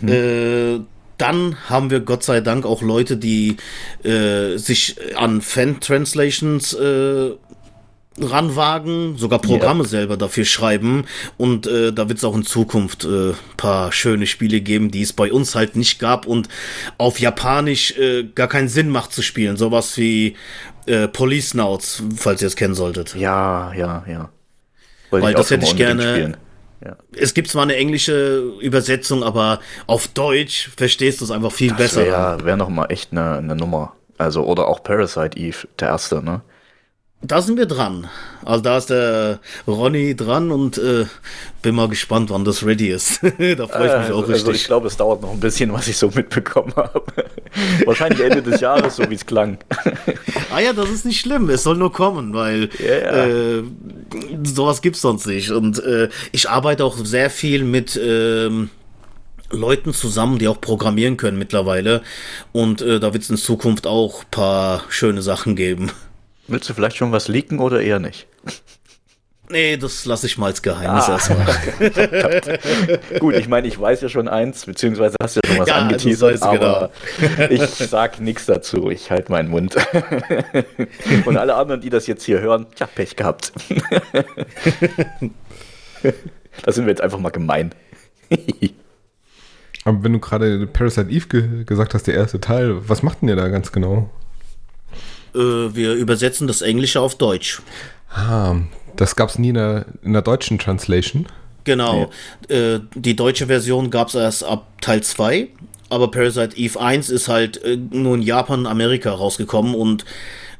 mhm. äh, dann haben wir Gott sei Dank auch Leute, die äh, sich an Fan-Translations äh, ranwagen, sogar Programme ja. selber dafür schreiben und äh, da wird es auch in Zukunft äh, paar schöne Spiele geben, die es bei uns halt nicht gab und auf Japanisch äh, gar keinen Sinn macht zu spielen. Sowas wie äh, Police Nauts, falls ihr es kennen solltet. Ja, ja, ja. Wollte Weil das hätte ich gerne. Ja. Es gibt zwar eine englische Übersetzung, aber auf Deutsch verstehst du es einfach viel das besser. Ja, wäre noch mal echt eine, eine Nummer. Also, oder auch Parasite Eve, der erste, ne? Da sind wir dran. Also da ist der Ronny dran und äh, bin mal gespannt, wann das ready ist. da freue ich mich äh, auch richtig. Also ich glaube, es dauert noch ein bisschen, was ich so mitbekommen habe. Wahrscheinlich Ende des Jahres, so wie es klang. ah ja, das ist nicht schlimm. Es soll nur kommen, weil yeah. äh, sowas gibt's sonst nicht. Und äh, ich arbeite auch sehr viel mit ähm, Leuten zusammen, die auch programmieren können mittlerweile. Und äh, da wird es in Zukunft auch paar schöne Sachen geben. Willst du vielleicht schon was leaken oder eher nicht? Nee, das lasse ich mal als Geheimnis ah. erstmal. Gut, ich meine, ich weiß ja schon eins, beziehungsweise hast du ja schon was ja, angeteasert, aber genau. ich sag nichts dazu. Ich halte meinen Mund. Und alle anderen, die das jetzt hier hören, tja, Pech gehabt. da sind wir jetzt einfach mal gemein. aber wenn du gerade Parasite Eve ge gesagt hast, der erste Teil, was macht denn ihr da ganz genau? Äh, wir übersetzen das Englische auf Deutsch. Ah, das gab es nie in der, in der deutschen Translation. Genau. Nee. Äh, die deutsche Version gab es erst ab Teil 2 aber Parasite Eve 1 ist halt äh, nur in Japan und Amerika rausgekommen und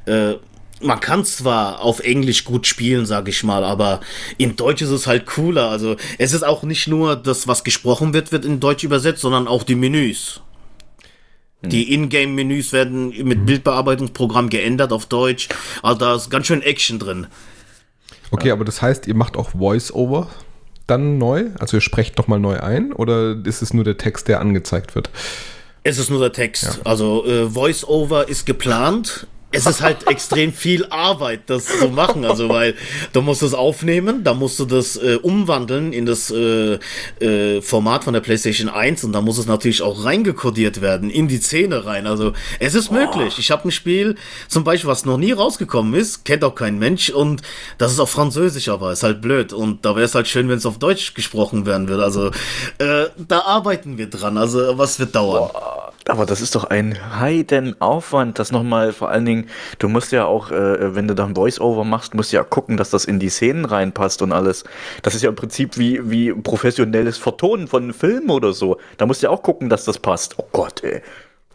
äh, man kann zwar auf Englisch gut spielen, sag ich mal, aber in Deutsch ist es halt cooler. Also es ist auch nicht nur das, was gesprochen wird, wird in Deutsch übersetzt, sondern auch die Menüs. Hm. Die Ingame-Menüs werden mit Bildbearbeitungsprogramm geändert auf Deutsch. Also da ist ganz schön Action drin. Okay, aber das heißt, ihr macht auch Voice-Over dann neu? Also ihr sprecht nochmal neu ein oder ist es nur der Text, der angezeigt wird? Es ist nur der Text. Ja. Also äh, Voice-Over ist geplant es ist halt extrem viel Arbeit, das zu machen. Also, weil du musst es aufnehmen, da musst du das äh, umwandeln in das äh, äh, Format von der PlayStation 1 und da muss es natürlich auch reingekodiert werden, in die Szene rein. Also, es ist oh. möglich. Ich habe ein Spiel, zum Beispiel, was noch nie rausgekommen ist, kennt auch kein Mensch und das ist auf Französisch, aber ist halt blöd. Und da wäre es halt schön, wenn es auf Deutsch gesprochen werden würde. Also, äh, da arbeiten wir dran. Also, was wird dauern? Boah. Aber das ist doch ein Heidenaufwand, das nochmal, vor allen Dingen, du musst ja auch, äh, wenn du da ein Voice-Over machst, musst du ja gucken, dass das in die Szenen reinpasst und alles. Das ist ja im Prinzip wie, wie professionelles Vertonen von einem Film oder so. Da musst du ja auch gucken, dass das passt. Oh Gott, ey.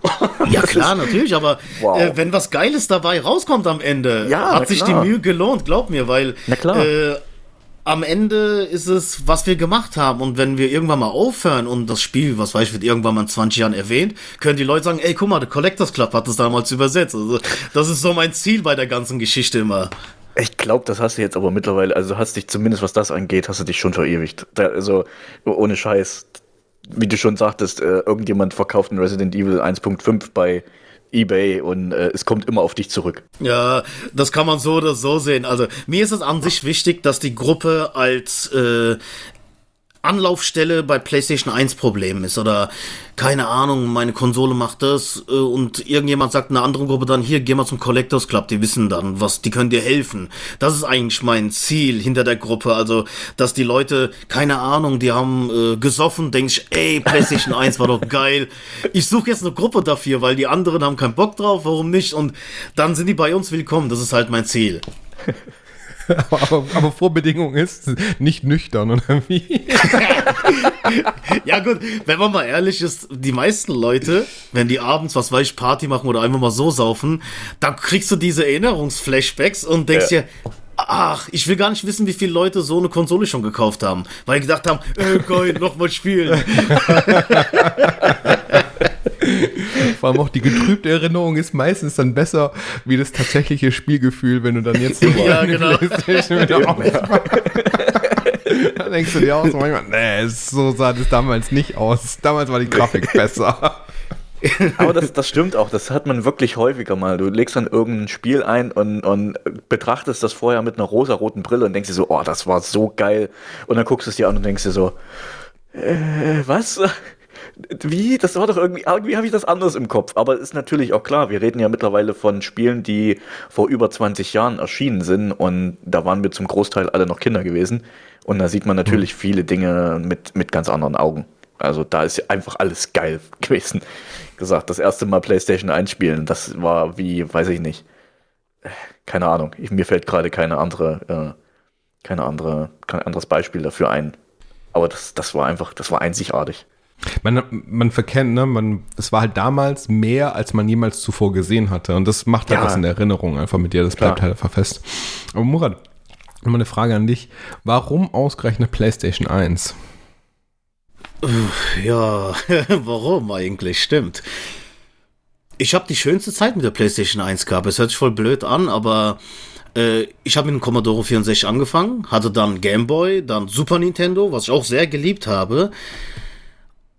ja klar, natürlich, aber wow. äh, wenn was Geiles dabei rauskommt am Ende, ja, hat sich die Mühe gelohnt, glaub mir, weil na klar. Äh, am Ende ist es, was wir gemacht haben. Und wenn wir irgendwann mal aufhören und das Spiel, was weiß ich, wird irgendwann mal in 20 Jahren erwähnt, können die Leute sagen, ey, guck mal, der Collectors Club hat das damals übersetzt. Also, das ist so mein Ziel bei der ganzen Geschichte immer. Ich glaube, das hast du jetzt aber mittlerweile, also hast dich zumindest, was das angeht, hast du dich schon verewigt. Da, also, ohne Scheiß. Wie du schon sagtest, äh, irgendjemand verkauft ein Resident Evil 1.5 bei eBay und äh, es kommt immer auf dich zurück. Ja, das kann man so oder so sehen. Also mir ist es an sich wichtig, dass die Gruppe als äh, Anlaufstelle bei PlayStation 1 Problem ist oder keine Ahnung, meine Konsole macht das äh, und irgendjemand sagt einer anderen Gruppe dann, hier, geh mal zum Collectors Club, die wissen dann, was, die können dir helfen. Das ist eigentlich mein Ziel hinter der Gruppe, also, dass die Leute, keine Ahnung, die haben äh, gesoffen, denkst, ey, PlayStation 1 war doch geil. Ich suche jetzt eine Gruppe dafür, weil die anderen haben keinen Bock drauf, warum nicht? Und dann sind die bei uns willkommen, das ist halt mein Ziel. aber, aber, Vorbedingung ist nicht nüchtern oder wie? ja gut, wenn man mal ehrlich ist, die meisten Leute, wenn die abends, was weiß ich, Party machen oder einfach mal so saufen, dann kriegst du diese Erinnerungsflashbacks und denkst ja. dir, ach, ich will gar nicht wissen, wie viele Leute so eine Konsole schon gekauft haben, weil die gedacht haben, äh, geil, nochmal spielen. Vor allem auch die getrübte Erinnerung ist meistens dann besser wie das tatsächliche Spielgefühl, wenn du dann jetzt so ja, genau. Playstation wieder ausmachst. dann denkst du dir auch so manchmal, nee, so sah das damals nicht aus. Damals war die Grafik besser. Aber das, das stimmt auch, das hat man wirklich häufiger mal. Du legst dann irgendein Spiel ein und, und betrachtest das vorher mit einer rosa-roten Brille und denkst dir so, oh, das war so geil. Und dann guckst du es dir an und denkst dir so, äh, was? wie? Das war doch irgendwie, irgendwie habe ich das anders im Kopf. Aber ist natürlich auch klar, wir reden ja mittlerweile von Spielen, die vor über 20 Jahren erschienen sind und da waren wir zum Großteil alle noch Kinder gewesen. Und da sieht man natürlich mhm. viele Dinge mit, mit ganz anderen Augen. Also da ist einfach alles geil gewesen. Gesagt, das erste Mal PlayStation 1 spielen, das war wie, weiß ich nicht. Keine Ahnung. Ich, mir fällt gerade keine andere, äh, keine andere, kein anderes Beispiel dafür ein. Aber das, das war einfach, das war einzigartig. Man, man verkennt, ne, man, es war halt damals mehr, als man jemals zuvor gesehen hatte. Und das macht halt ja. was in der Erinnerung einfach mit dir. Das bleibt Klar. halt einfach fest. Aber Murat, nochmal eine Frage an dich. Warum ausgerechnet PlayStation 1? Ja, warum eigentlich? Stimmt. Ich habe die schönste Zeit mit der PlayStation 1 gehabt. Es hört sich voll blöd an, aber äh, ich habe mit dem Commodore 64 angefangen, hatte dann Game Boy, dann Super Nintendo, was ich auch sehr geliebt habe.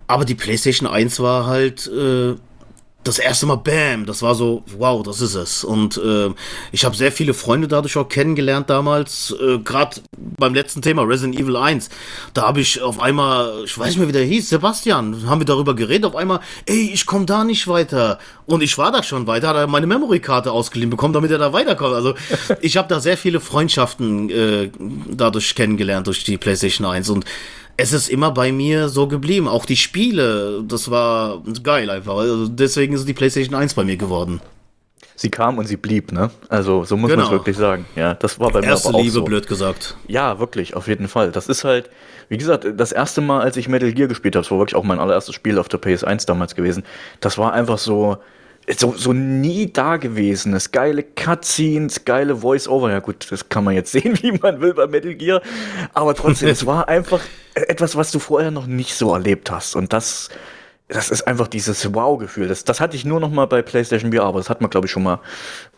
Aber die PlayStation 1 war halt äh, das erste Mal Bam, das war so, wow, das ist es. Und äh, ich habe sehr viele Freunde dadurch auch kennengelernt damals, äh, gerade beim letzten Thema, Resident Evil 1. Da habe ich auf einmal, ich weiß nicht mehr, wie der hieß, Sebastian, haben wir darüber geredet, auf einmal, ey, ich komme da nicht weiter. Und ich war da schon weiter, hat er meine Memory-Karte ausgeliehen bekommen, damit er da weiterkommt. Also ich habe da sehr viele Freundschaften äh, dadurch kennengelernt, durch die PlayStation 1. Und es ist immer bei mir so geblieben. Auch die Spiele, das war geil einfach. Also deswegen ist die PlayStation 1 bei mir geworden. sie kam und sie blieb, ne? Also so muss Genau. man es wirklich sagen. Ja, das war bei mir Erste aber auch Liebe, so. blöd gesagt. Ja, wirklich, auf jeden Fall. Das ist halt, wie gesagt, das erste Mal, als ich Metal Gear gespielt habe, das war wirklich auch mein allererstes Spiel auf der PS1 damals gewesen. Das war einfach so, so, so nie da gewesen. Es geile Cutscenes, geile Voice-Over. Ja gut, das kann man jetzt sehen, wie man will bei Metal Gear. Aber trotzdem, es war einfach etwas, was du vorher noch nicht so erlebt hast. Und das, das ist einfach dieses Wow-Gefühl. Das, das hatte ich nur noch mal bei PlayStation VR, aber das hat man, glaube ich, schon mal.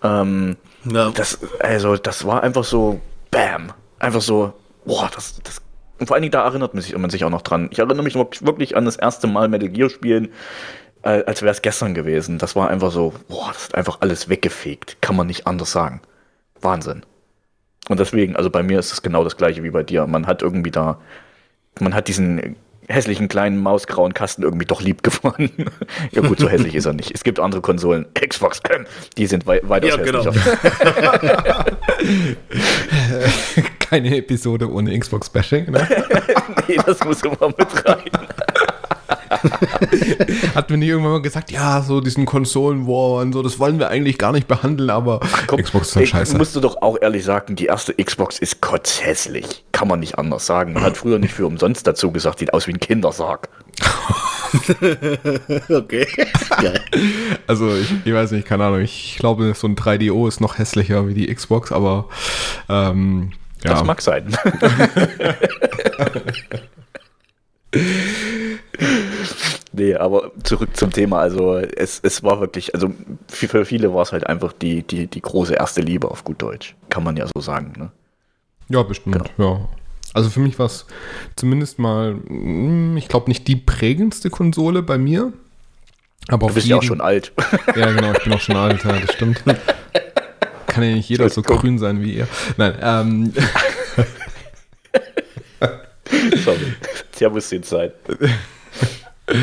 Ähm, Ja. das, also, das war einfach so, bam. Einfach so, boah, das, das. Und vor allen Dingen, da erinnert man sich, man sich auch noch dran. Ich erinnere mich wirklich, wirklich an das erste Mal Metal Gear spielen, als wäre es gestern gewesen. Das war einfach so, boah, das ist einfach alles weggefegt. Kann man nicht anders sagen. Wahnsinn. Und deswegen, also bei mir ist es genau das gleiche wie bei dir. Man hat irgendwie da, man hat diesen hässlichen kleinen mausgrauen Kasten irgendwie doch lieb gewonnen. ja gut, so hässlich ist er nicht. Es gibt andere Konsolen, Xbox, die sind wei weitaus Ja, genau. hässlicher. Keine Episode ohne Xbox-Bashing. Ne? nee, das muss immer mit rein. Hat mir nie irgendwann mal gesagt, ja, so diesen Konsolen-War und so, das wollen wir eigentlich gar nicht behandeln, aber Komm, Xbox ist halt ich scheiße. musst du doch auch ehrlich sagen, die erste Xbox ist kotzhässlich. Kann man nicht anders sagen. Man hat früher nicht für umsonst dazu gesagt, sieht aus wie ein Kindersarg. Okay. Geil. Also ich, ich weiß nicht, keine Ahnung, ich glaube, so ein 3DO ist noch hässlicher wie die Xbox, aber ähm, ja. Das mag sein. Nee, aber zurück zum Thema. Also es, es war wirklich, also für, viele war es halt einfach die, die, die große erste Liebe auf gut Deutsch. Kann man ja so sagen. Ne? Ja, bestimmt, Genau. ja. Also für mich war es zumindest mal, mm, ich glaube nicht die prägendste Konsole bei mir. Aber Du bist ja auch schon alt. Ja, genau, ich bin auch schon alt, ja, das stimmt. Kann ja nicht jeder so grün sein wie ihr. Nein, ähm, Sorry. Servus die Zeit.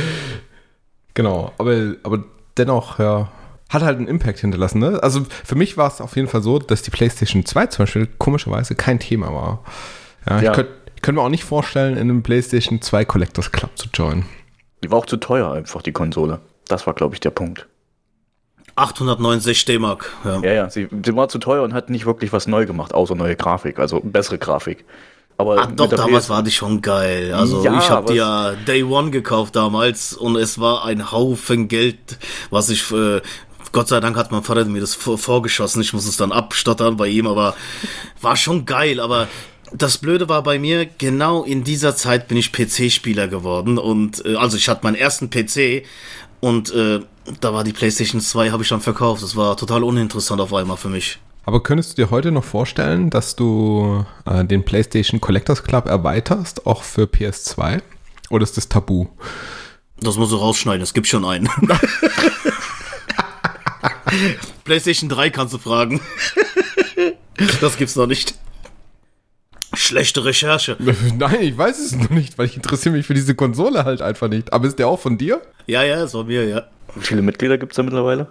genau, aber, aber dennoch, ja, hat halt einen Impact hinterlassen. Ne? Also für mich war es auf jeden Fall so, dass die PlayStation 2 zum Beispiel komischerweise kein Thema war. Ja, Ja. ich könnte könnt mir auch nicht vorstellen, in einem PlayStation 2 Collectors Club zu joinen. Die war auch zu teuer einfach, die Konsole. Das war, glaube ich, der Punkt. 869 D-Mark. Ja. Ja, ja, sie, sie war zu teuer und hat nicht wirklich was neu gemacht, außer neue Grafik, also bessere Grafik. Aber Ah, doch, damals PS war die schon geil. Also Ja, ich habe die ja Day One gekauft damals und es war ein Haufen Geld, was ich äh, Gott sei Dank hat mein Vater mir das vor, vorgeschossen. Ich muss es dann abstottern bei ihm, aber war schon geil. Aber das Blöde war bei mir, genau in dieser Zeit bin ich PC-Spieler geworden und äh, also ich hatte meinen ersten PC und äh, da war die PlayStation 2, habe ich dann verkauft. Das war total uninteressant auf einmal für mich. Aber könntest du dir heute noch vorstellen, dass du äh, den PlayStation Collectors Club erweiterst, auch für PS2? Oder ist das tabu? Das muss so rausschneiden, es gibt schon einen. PlayStation 3 kannst du fragen. das gibt's noch nicht. Schlechte Recherche. Nein, ich weiß es noch nicht, weil ich interessiere mich für diese Konsole halt einfach nicht. Aber ist der auch von dir? Ja, ja, es war mir, ja. Wie viele Mitglieder gibt es da mittlerweile?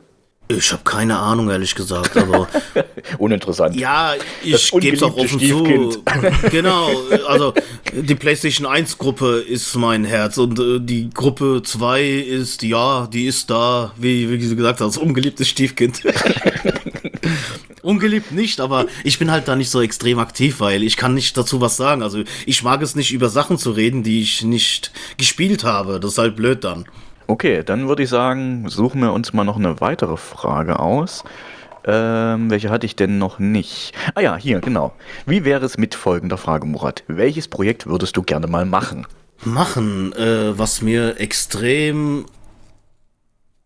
Ich habe keine Ahnung, ehrlich gesagt, aber Uninteressant. ja, ich Das gebe es auch offen ungeliebte zu. genau, also die PlayStation 1 Gruppe ist mein Herz und äh, die Gruppe 2 ist, ja, die ist da, wie, wie du gesagt hast, ungeliebtes Stiefkind. Ungeliebt nicht, aber ich bin halt da nicht so extrem aktiv, weil ich kann nicht dazu was sagen. Also ich mag es nicht, über Sachen zu reden, die ich nicht gespielt habe. Das ist halt blöd dann. Okay, dann würde ich sagen, suchen wir uns mal noch eine weitere Frage aus. Ähm, welche hatte ich denn noch nicht? Ah ja, hier, genau. Wie wäre es mit folgender Frage, Murat? Welches Projekt würdest du gerne mal machen? Machen, äh, was mir extrem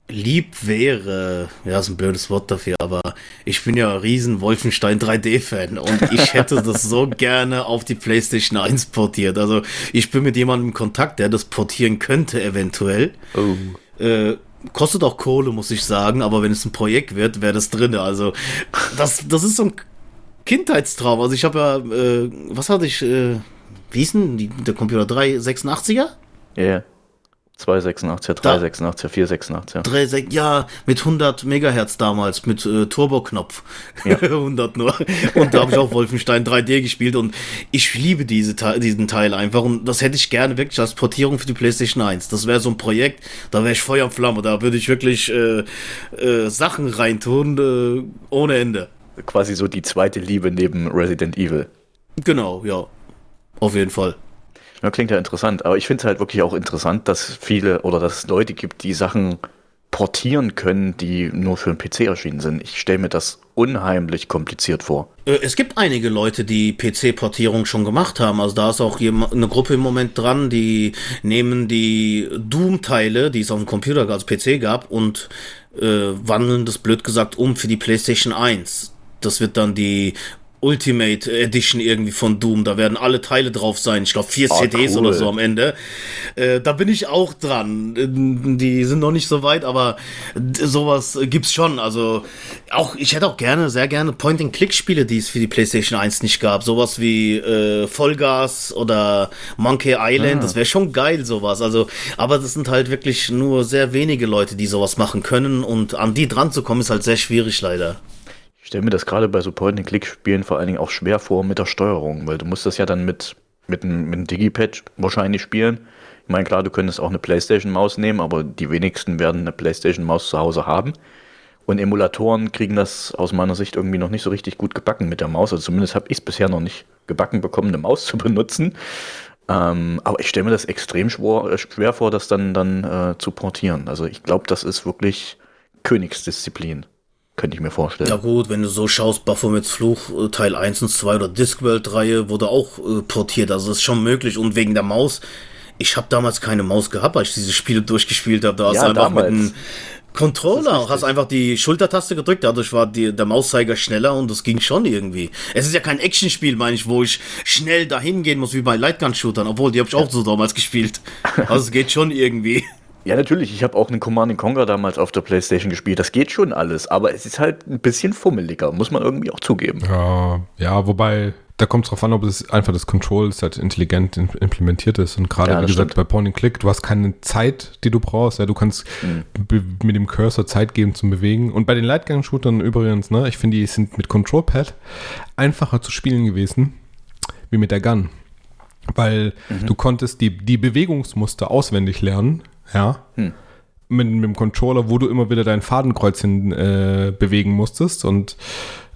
lieb wäre, ja, ist ein blödes Wort dafür, aber ich bin ja ein riesen Wolfenstein 3D-Fan und ich hätte das so gerne auf die PlayStation 1 portiert. Also ich bin mit jemandem in Kontakt, der das portieren könnte eventuell. Oh. Äh, kostet auch Kohle, muss ich sagen, aber wenn es ein Projekt wird, wäre das drinne. Also das, das ist so ein Kindheitstraum. Also ich habe ja, äh, was hatte ich, äh, wie hieß denn die, der Computer 386er? Ja. 286er, 386er, 486er. 3, ja, mit 100 Megahertz damals, mit äh, Turbo-Knopf. Ja. 100 nur. Und da habe ich auch Wolfenstein 3D gespielt und ich liebe diese, diesen Teil einfach und das hätte ich gerne wirklich als Portierung für die PlayStation 1. Das wäre so ein Projekt, da wäre ich Feuer und Flamme, da würde ich wirklich äh, äh, Sachen reintun, äh, ohne Ende. Quasi so die zweite Liebe neben Resident Evil. Genau, ja. Auf jeden Fall. Ja, klingt ja interessant, aber ich finde es halt wirklich auch interessant, dass viele oder dass es Leute gibt, die Sachen portieren können, die nur für den PC erschienen sind. Ich stelle mir das unheimlich kompliziert vor. Äh, es gibt einige Leute, die PC-Portierung schon gemacht haben. Also da ist auch eine Gruppe im Moment dran, die nehmen die Doom-Teile, die es auf dem Computer als PC gab, und äh, wandeln das blöd gesagt um für die PlayStation 1. Das wird dann die Ultimate Edition irgendwie von Doom. Da werden alle Teile drauf sein. Ich glaube, vier oh, CDs cool. oder so am Ende. Äh, da bin ich auch dran. Die sind noch nicht so weit, aber sowas gibt's schon. Also auch, ich hätte auch gerne, sehr gerne Point-and-Click-Spiele, die es für die PlayStation 1 nicht gab. Sowas wie äh, Vollgas oder Monkey Island. Ah. Das wäre schon geil, sowas. Also, aber das sind halt wirklich nur sehr wenige Leute, die sowas machen können. Und an die dran zu kommen, ist halt sehr schwierig, leider. Ich stelle mir das gerade bei so Point-and-Click-Spielen vor allen Dingen auch schwer vor mit der Steuerung, weil du musst das ja dann mit, mit, mit einem Digipad wahrscheinlich spielen. Ich meine, klar, du könntest auch eine Playstation-Maus nehmen, aber die wenigsten werden eine Playstation-Maus zu Hause haben. Und Emulatoren kriegen das aus meiner Sicht irgendwie noch nicht so richtig gut gebacken mit der Maus. Also zumindest habe ich es bisher noch nicht gebacken bekommen, eine Maus zu benutzen. Ähm, aber ich stelle mir das extrem schwer, schwer vor, das dann, dann äh, zu portieren. Also ich glaube, das ist wirklich Königsdisziplin. Könnte ich mir vorstellen. Ja gut, wenn du so schaust, Baphomets Fluch äh, Teil 1 und 2 oder Discworld-Reihe wurde auch äh, portiert. Also das ist schon möglich. Und wegen der Maus, ich habe damals keine Maus gehabt, als ich diese Spiele durchgespielt habe. Da hast du einfach damals. mit einem Controller, hast einfach die Schultertaste gedrückt, dadurch war die, der Mauszeiger schneller und das ging schon irgendwie. Es ist ja kein Actionspiel, meine ich, wo ich schnell dahin gehen muss wie bei Lightgun-Shootern, obwohl die habe ich auch so damals gespielt. Also es geht schon irgendwie. Ja, natürlich. Ich habe auch einen Command Conquer damals auf der Playstation gespielt. Das geht schon alles, aber es ist halt ein bisschen fummeliger, muss man irgendwie auch zugeben. Ja, ja wobei, da kommt es drauf an, ob es einfach das Control halt intelligent implementiert ist. Und gerade, ja, wie gesagt, stimmt. bei Point and Click, du hast keine Zeit, die du brauchst. Ja, du kannst mhm. mit dem Cursor Zeit geben zum Bewegen. Und bei den Lightgun-Shootern übrigens, ne, ich finde, die sind mit Control Pad einfacher zu spielen gewesen, wie mit der Gun. Weil mhm. du konntest die, die Bewegungsmuster auswendig lernen ja. Hm. Mit, mit, dem Controller, wo du immer wieder dein Fadenkreuzchen äh, bewegen musstest und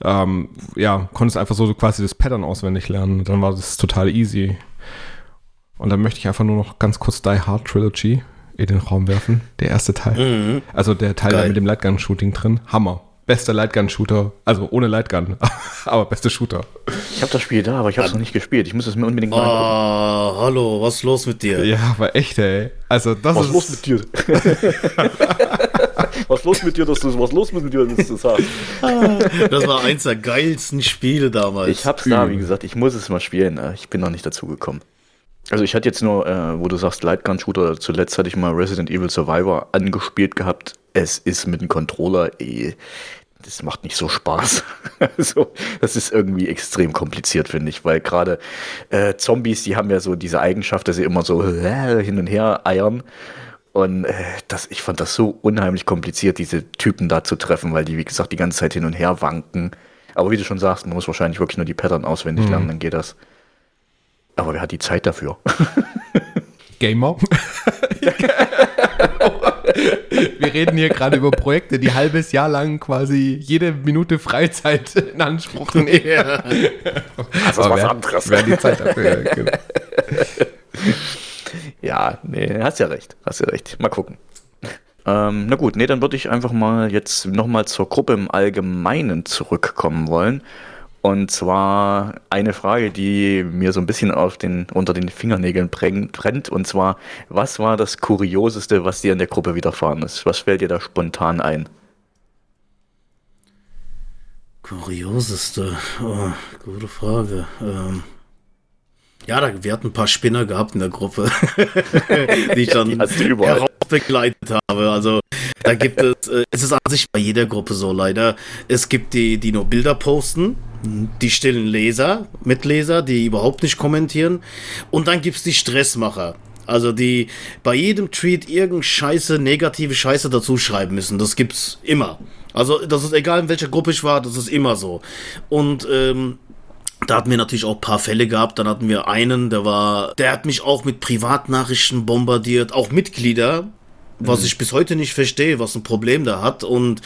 ähm, ja, konntest einfach so quasi das Pattern auswendig lernen. Dann war das total easy. Und dann möchte ich einfach nur noch ganz kurz Die Hard Trilogy in den Raum werfen. Der erste Teil. Mhm. Also der Teil mit dem Lightgun-Shooting drin. Hammer bester Lightgun-Shooter. Also ohne Lightgun, aber beste Shooter. Ich habe das Spiel da, aber ich habe es noch nicht gespielt. Ich muss es mir unbedingt mal Ah, hallo, was ist los mit dir? Ja, aber echt, ey. Also das was ist... los mit dir? was los mit dir, dass du was los mit dir, dass du das hast? Das war eins der geilsten Spiele damals. Ich hab's da, wie gesagt, ich muss es mal spielen. Ich bin noch nicht dazu gekommen. Also ich hatte jetzt nur, äh, wo du sagst Lightgun-Shooter, zuletzt hatte ich mal Resident Evil Survivor angespielt gehabt. Es ist mit dem Controller, ey, das macht nicht so Spaß. also, das ist irgendwie extrem kompliziert, finde ich, weil gerade äh, Zombies, die haben ja so diese Eigenschaft, dass sie immer so äh, hin und her eiern. Und äh, das, ich fand das so unheimlich kompliziert, diese Typen da zu treffen, weil die, wie gesagt, die ganze Zeit hin und her wanken. Aber wie du schon sagst, man muss wahrscheinlich wirklich nur die Pattern auswendig mhm. lernen, dann geht das. Aber wer hat die Zeit dafür? Gamer. Wir reden hier gerade über Projekte, die halbes Jahr lang quasi jede Minute Freizeit in Anspruch nehmen. Ja. Also was wer, anderes. Wer die Zeit dafür, genau. Ja, nee, hast ja recht. Hast ja recht. Mal gucken. Ähm, na gut, nee, dann würde ich einfach mal jetzt nochmal zur Gruppe im Allgemeinen zurückkommen wollen. Und zwar eine Frage, die mir so ein bisschen auf den, unter den Fingernägeln brennt. Und zwar, was war das Kurioseste, was dir in der Gruppe widerfahren ist? Was fällt dir da spontan ein? Kurioseste? Oh, gute Frage. Ähm ja, da, wir hatten ein paar Spinner gehabt in der Gruppe, die ich dann ja, begleitet habe. Also da gibt es, äh, es ist an sich bei jeder Gruppe so leider. Es gibt die, die nur Bilder posten die stillen Leser, Mitleser, die überhaupt nicht kommentieren. Und dann gibt es die Stressmacher. Also die bei jedem Tweet irgendeine Scheiße, negative Scheiße dazu schreiben müssen. Das gibt's immer. Also das ist egal, in welcher Gruppe ich war, das ist immer so. Und ähm, da hatten wir natürlich auch ein paar Fälle gehabt. Dann hatten wir einen, der war, der hat mich auch mit Privatnachrichten bombardiert, auch Mitglieder, was mhm. ich bis heute nicht verstehe, was ein Problem da hat. Und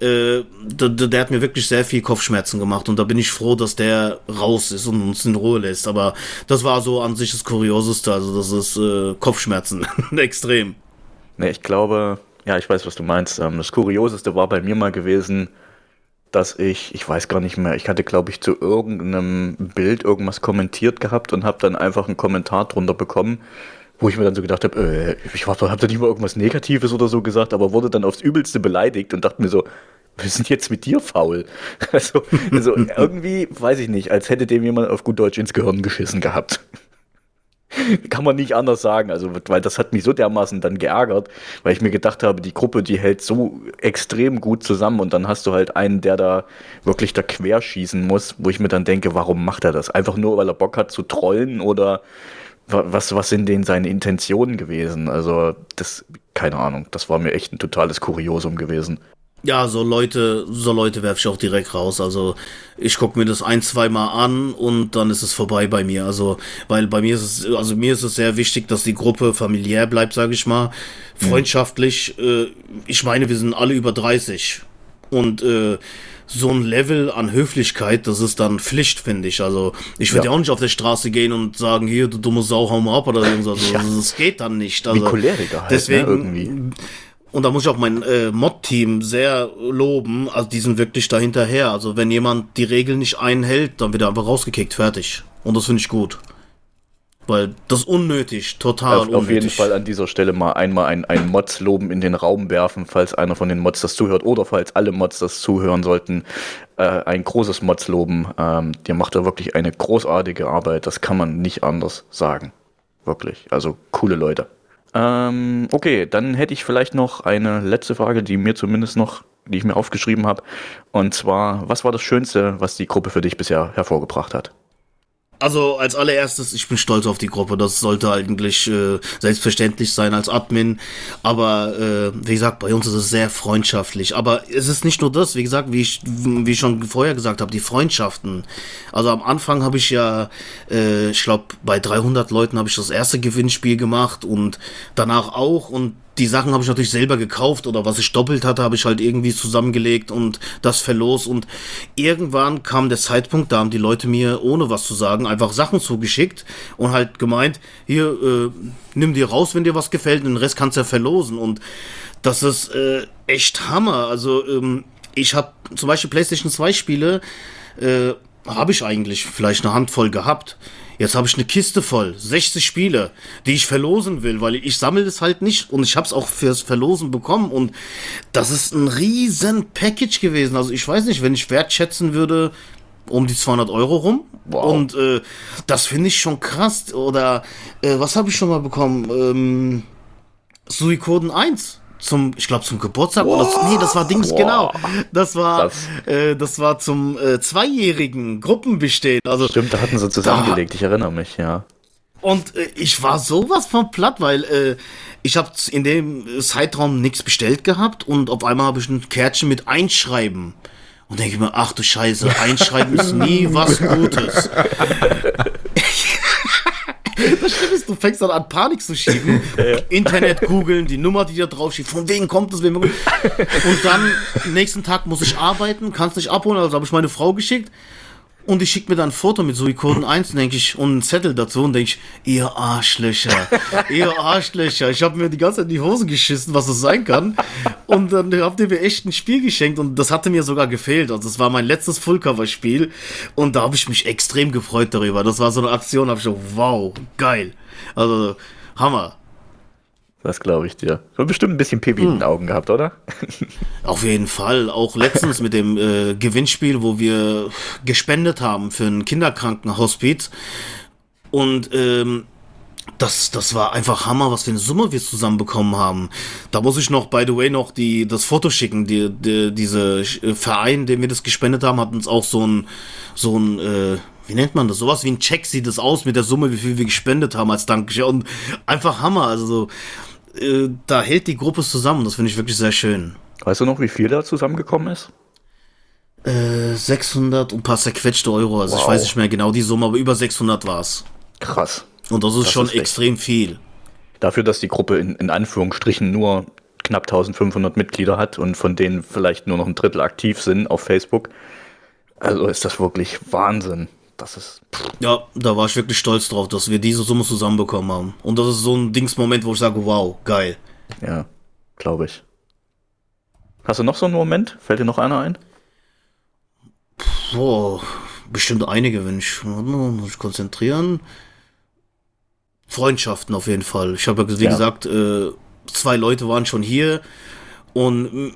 äh, der, der, hat mir wirklich sehr viel Kopfschmerzen gemacht. Und da bin ich froh, dass der raus ist und uns in Ruhe lässt. Aber das war so an sich das Kurioseste. Also das ist äh, Kopfschmerzen extrem. Ne, ich glaube, ja, ich weiß, was du meinst. Ähm, das Kurioseste war bei mir mal gewesen, dass ich, ich weiß gar nicht mehr, ich hatte, glaube ich, zu irgendeinem Bild irgendwas kommentiert gehabt und habe dann einfach einen Kommentar drunter bekommen, wo ich mir dann so gedacht habe, äh, ich habe da nicht mal irgendwas Negatives oder so gesagt, aber wurde dann aufs Übelste beleidigt und dachte mir so, wir sind jetzt mit dir faul. Also, also irgendwie, weiß ich nicht, als hätte dem jemand auf gut Deutsch ins Gehirn geschissen gehabt. Kann man nicht anders sagen. Also, weil das hat mich so dermaßen dann geärgert, weil ich mir gedacht habe, die Gruppe, die hält so extrem gut zusammen und dann hast du halt einen, der da wirklich da querschießen muss, wo ich mir dann denke, warum macht er das? Einfach nur, weil er Bock hat zu trollen oder was, was sind denn seine Intentionen gewesen? Also, das, keine Ahnung, das war mir echt ein totales Kuriosum gewesen. Ja, so Leute, so Leute werfe ich auch direkt raus. Also ich gucke mir das ein, zwei Mal an und dann ist es vorbei bei mir. Also, weil bei mir ist es, also mir ist es sehr wichtig, dass die Gruppe familiär bleibt, sage ich mal. Mhm. Freundschaftlich. Äh, ich meine, wir sind alle über 30. Und äh, so ein Level an Höflichkeit, das ist dann Pflicht, finde ich. Also ich würde ja. ja. auch nicht auf der Straße gehen und sagen, hier, du dumme Sau, hau mal ab oder irgendwas. Also, ja. Das geht dann nicht. Also, Wie Choleriker halt, ne, deswegen, ne, irgendwie und da muss ich auch mein äh, Mod-Team sehr loben. Also die sind wirklich dahinterher. Also wenn jemand die Regeln nicht einhält, dann wird er einfach rausgekickt, fertig. Und das finde ich gut. Weil das ist unnötig, total auf, unnötig. Auf jeden Fall an dieser Stelle mal einmal ein, ein Mods loben in den Raum werfen, falls einer von den Mods das zuhört oder falls alle Mods das zuhören sollten. Äh, ein großes Mods loben. Ähm, der macht da wirklich eine großartige Arbeit. Das kann man nicht anders sagen. Wirklich. Also coole Leute. Ähm, okay, dann hätte ich vielleicht noch eine letzte Frage, die mir zumindest noch, die ich mir aufgeschrieben habe. Und zwar, was war das Schönste, was die Gruppe für dich bisher hervorgebracht hat? Also als allererstes, ich bin stolz auf die Gruppe. Das sollte eigentlich äh, selbstverständlich sein als Admin. Aber äh, wie gesagt, bei uns ist es sehr freundschaftlich. Aber es ist nicht nur das, wie gesagt, wie ich, wie ich schon vorher gesagt habe, die Freundschaften. Also am Anfang habe ich ja, äh, ich glaube, bei 300 Leuten habe ich das erste Gewinnspiel gemacht und danach auch. Und die Sachen habe ich natürlich selber gekauft oder was ich doppelt hatte, habe ich halt irgendwie zusammengelegt und das verlos. Und irgendwann kam der Zeitpunkt, da haben die Leute mir, ohne was zu sagen, einfach Sachen zugeschickt und halt gemeint, hier, äh, nimm dir raus, wenn dir was gefällt, den Rest kannst du ja verlosen. Und das ist äh, echt Hammer. Also ähm, ich habe zum Beispiel PlayStation 2 Spiele, äh, habe ich eigentlich vielleicht eine Handvoll gehabt. Jetzt habe ich eine Kiste voll, 60 Spiele, die ich verlosen will, weil ich sammle es halt nicht und ich habe es auch fürs Verlosen bekommen und das ist ein riesen Package gewesen. Also ich weiß nicht, wenn ich wertschätzen würde, um die 200 Euro rum. Wow. Und äh, das finde ich schon krass. Oder äh, was habe ich schon mal bekommen? Ähm, Suikoden 1 zum, ich glaube zum Geburtstag wow. oder nee, das war Dings wow. genau. Das war, äh, das war zum äh, zweijährigen Gruppenbestehen. Also stimmt, da hatten sie zusammengelegt. Da, ich erinnere mich, ja. Und äh, ich war sowas von platt, weil äh, ich habe in dem Zeitraum nichts bestellt gehabt und auf einmal habe ich ein Kärtchen mit Einschreiben. Und denke ich mir, ach du Scheiße, Einschreiben ist nie was Gutes. Das du fängst dann an, Panik zu schieben. Ja, Internet googeln, die Nummer, die da drauf steht, von wem kommt das? Und dann, nächsten Tag muss ich arbeiten, kannst nicht abholen, also habe ich meine Frau geschickt. Und ich schicke mir dann ein Foto mit Suikoden 1, denke ich, und einen Zettel dazu und denke ich, ihr Arschlöcher, ihr Arschlöcher. Ich habe mir die ganze Zeit in die Hose geschissen, was das sein kann. Und dann habt ihr mir echt ein Spiel geschenkt und das hatte mir sogar gefehlt. Also es war mein letztes Fullcover-Spiel und da habe ich mich extrem gefreut darüber. Das war so eine Aktion, habe ich so, wow, geil. Also, Hammer. Das glaube ich dir. Du hast bestimmt ein bisschen Pipi hm. in den hm. Augen gehabt, oder? Auf jeden Fall. Auch letztens mit dem äh, Gewinnspiel, wo wir gespendet haben für ein Kinderkrankenhospiz. Und ähm, das, das war einfach Hammer, was für eine Summe wir zusammenbekommen haben. Da muss ich noch, by the way, noch die, das Foto schicken. Die, die, diese Verein, den wir das gespendet haben, hat uns auch so ein, so ein, äh, wie nennt man das? Sowas wie ein Check sieht es aus mit der Summe, wie viel wir gespendet haben als Dankeschön. Und einfach Hammer. Also so, äh, da hält die Gruppe zusammen. Das finde ich wirklich sehr schön. Weißt du noch, wie viel da zusammengekommen ist? Äh, 600 und ein paar zerquetschte Euro. Also wow. ich weiß nicht mehr genau die Summe, aber über 600 war es. Krass. Und das ist das schon ist extrem viel. Dafür, dass die Gruppe in, in Anführungsstrichen nur knapp 1500 Mitglieder hat und von denen vielleicht nur noch ein Drittel aktiv sind auf Facebook. Also ist das wirklich Wahnsinn. Das ist. Ja, da war ich wirklich stolz drauf, dass wir diese Summe zusammenbekommen haben. Und das ist so ein Dingsmoment, wo ich sage, wow, geil. Ja, glaube ich. Hast du noch so einen Moment? Fällt dir noch einer ein? Boah, bestimmt einige, wenn ich, muss ich konzentrieren. Freundschaften auf jeden Fall. Ich habe ja, wie ja. gesagt, äh, zwei Leute waren schon hier und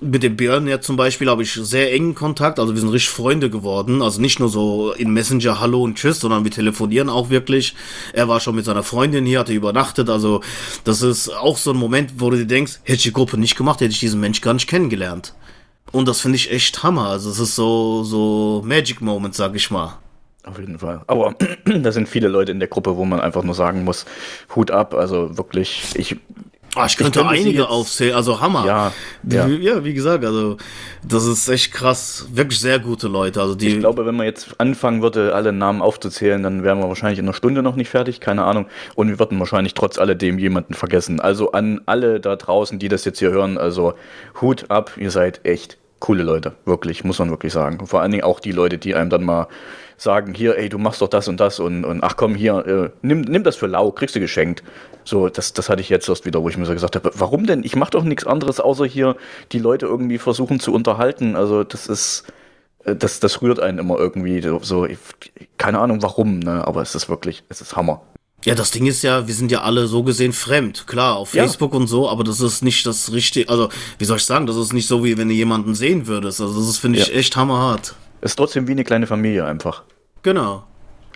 mit dem Björn ja zum Beispiel habe ich sehr engen Kontakt, also wir sind richtig Freunde geworden, also nicht nur so in Messenger Hallo und Tschüss, sondern wir telefonieren auch wirklich. Er war schon mit seiner Freundin hier, hatte übernachtet, also das ist auch so ein Moment, wo du dir denkst, hätte ich die Gruppe nicht gemacht, hätte ich diesen Mensch gar nicht kennengelernt. Und das finde ich echt Hammer, also es ist so, so Magic Moment, sag ich mal. Auf jeden Fall. Aber da sind viele Leute in der Gruppe, wo man einfach nur sagen muss, Hut ab, also wirklich, ich Oh, ich könnte ich einige aufzählen, also Hammer. Ja, ja. ja, wie gesagt, also das ist echt krass. Wirklich sehr gute Leute. Also die ich glaube, wenn man jetzt anfangen würde, alle Namen aufzuzählen, dann wären wir wahrscheinlich in einer Stunde noch nicht fertig, keine Ahnung. Und wir würden wahrscheinlich trotz alledem jemanden vergessen. Also an alle da draußen, die das jetzt hier hören, also Hut ab, ihr seid echt coole Leute. Wirklich, muss man wirklich sagen. Vor allen Dingen auch die Leute, die einem dann mal sagen, hier, ey, du machst doch das und das und, und ach komm, hier, äh, nimm, nimm das für lau, kriegst du geschenkt. So, das, das hatte ich jetzt erst wieder, wo ich mir so gesagt habe, warum denn? Ich mache doch nichts anderes, außer hier die Leute irgendwie versuchen zu unterhalten. Also das ist, äh, das, das rührt einen immer irgendwie so, keine Ahnung warum, ne? aber es ist wirklich, es ist Hammer. Ja, das Ding ist ja, wir sind ja alle so gesehen fremd. Klar, auf Facebook ja. und so, aber das ist nicht das richtige, also, wie soll ich sagen, das ist nicht so, wie wenn du jemanden sehen würdest. Also, das ist, finde ich, ja. echt hammerhart. Ist trotzdem wie eine kleine Familie einfach. Genau.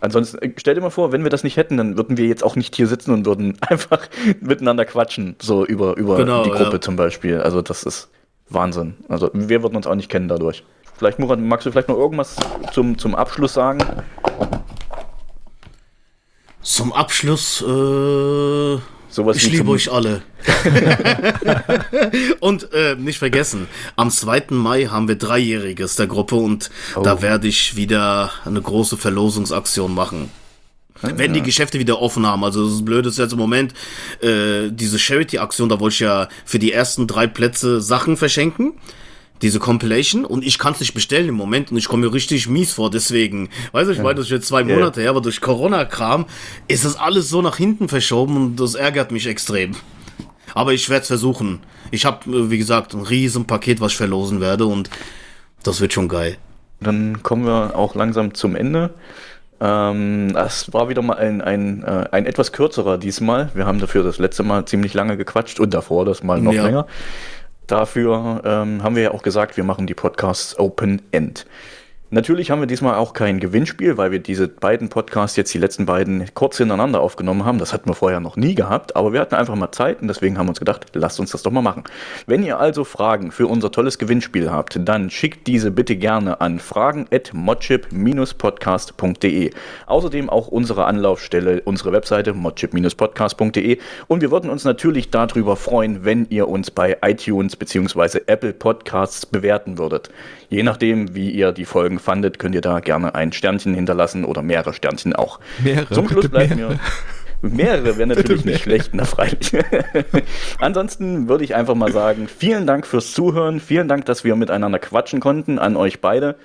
Ansonsten, äh, stell dir mal vor, wenn wir das nicht hätten, dann würden wir jetzt auch nicht hier sitzen und würden einfach miteinander quatschen, so über, über genau, die Gruppe ja. zum Beispiel. Also das ist Wahnsinn. Also wir würden uns auch nicht kennen dadurch. Vielleicht, Murat, magst du vielleicht noch irgendwas zum, zum Abschluss sagen? Zum Abschluss, äh Sowas ich liebe euch alle. und äh, nicht vergessen, am 2. Mai haben wir Dreijähriges der Gruppe und oh. da werde ich wieder eine große Verlosungsaktion machen. Ah, Wenn ja. die Geschäfte wieder offen haben. Also das Blöde ist jetzt im Moment, äh, diese Charity-Aktion, da wollte ich ja für die ersten drei Plätze Sachen verschenken diese Compilation und ich kann es nicht bestellen im Moment und ich komme mir richtig mies vor. Deswegen, weiß ich, ja. weil das jetzt zwei Monate her, aber durch Corona-Kram ist das alles so nach hinten verschoben und das ärgert mich extrem. Aber ich werde es versuchen. Ich habe, äh, wie gesagt, ein riesen Paket, was ich verlosen werde und das wird schon geil. Dann kommen wir auch langsam zum Ende. Ähm, das war wieder mal ein, ein, äh, ein etwas kürzerer diesmal. Wir haben dafür das letzte Mal ziemlich lange gequatscht und davor das mal noch ja. länger. Dafür ähm, haben wir ja auch gesagt, wir machen die Podcasts Open End. Natürlich haben wir diesmal auch kein Gewinnspiel, weil wir diese beiden Podcasts jetzt die letzten beiden kurz hintereinander aufgenommen haben. Das hatten wir vorher noch nie gehabt, aber wir hatten einfach mal Zeit und deswegen haben wir uns gedacht, lasst uns das doch mal machen. Wenn ihr also Fragen für unser tolles Gewinnspiel habt, dann schickt diese bitte gerne an fragen@modchip-podcast.de. Außerdem auch unsere Anlaufstelle, unsere Webseite modchip-podcast.de und wir würden uns natürlich darüber freuen, wenn ihr uns bei iTunes bzw. Apple Podcasts bewerten würdet. Je nachdem, wie ihr die Folgen fandet, könnt ihr da gerne ein Sternchen hinterlassen oder mehrere Sternchen auch. Mehrere. Zum Schluss bleiben mir. Mehrere wäre natürlich nicht schlecht, na freilich. Ansonsten würde ich einfach mal sagen, vielen Dank fürs Zuhören, vielen Dank, dass wir miteinander quatschen konnten, an euch beide.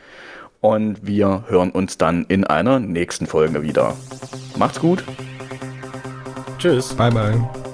Und wir hören uns dann in einer nächsten Folge wieder. Macht's gut. Tschüss. Bye, bye.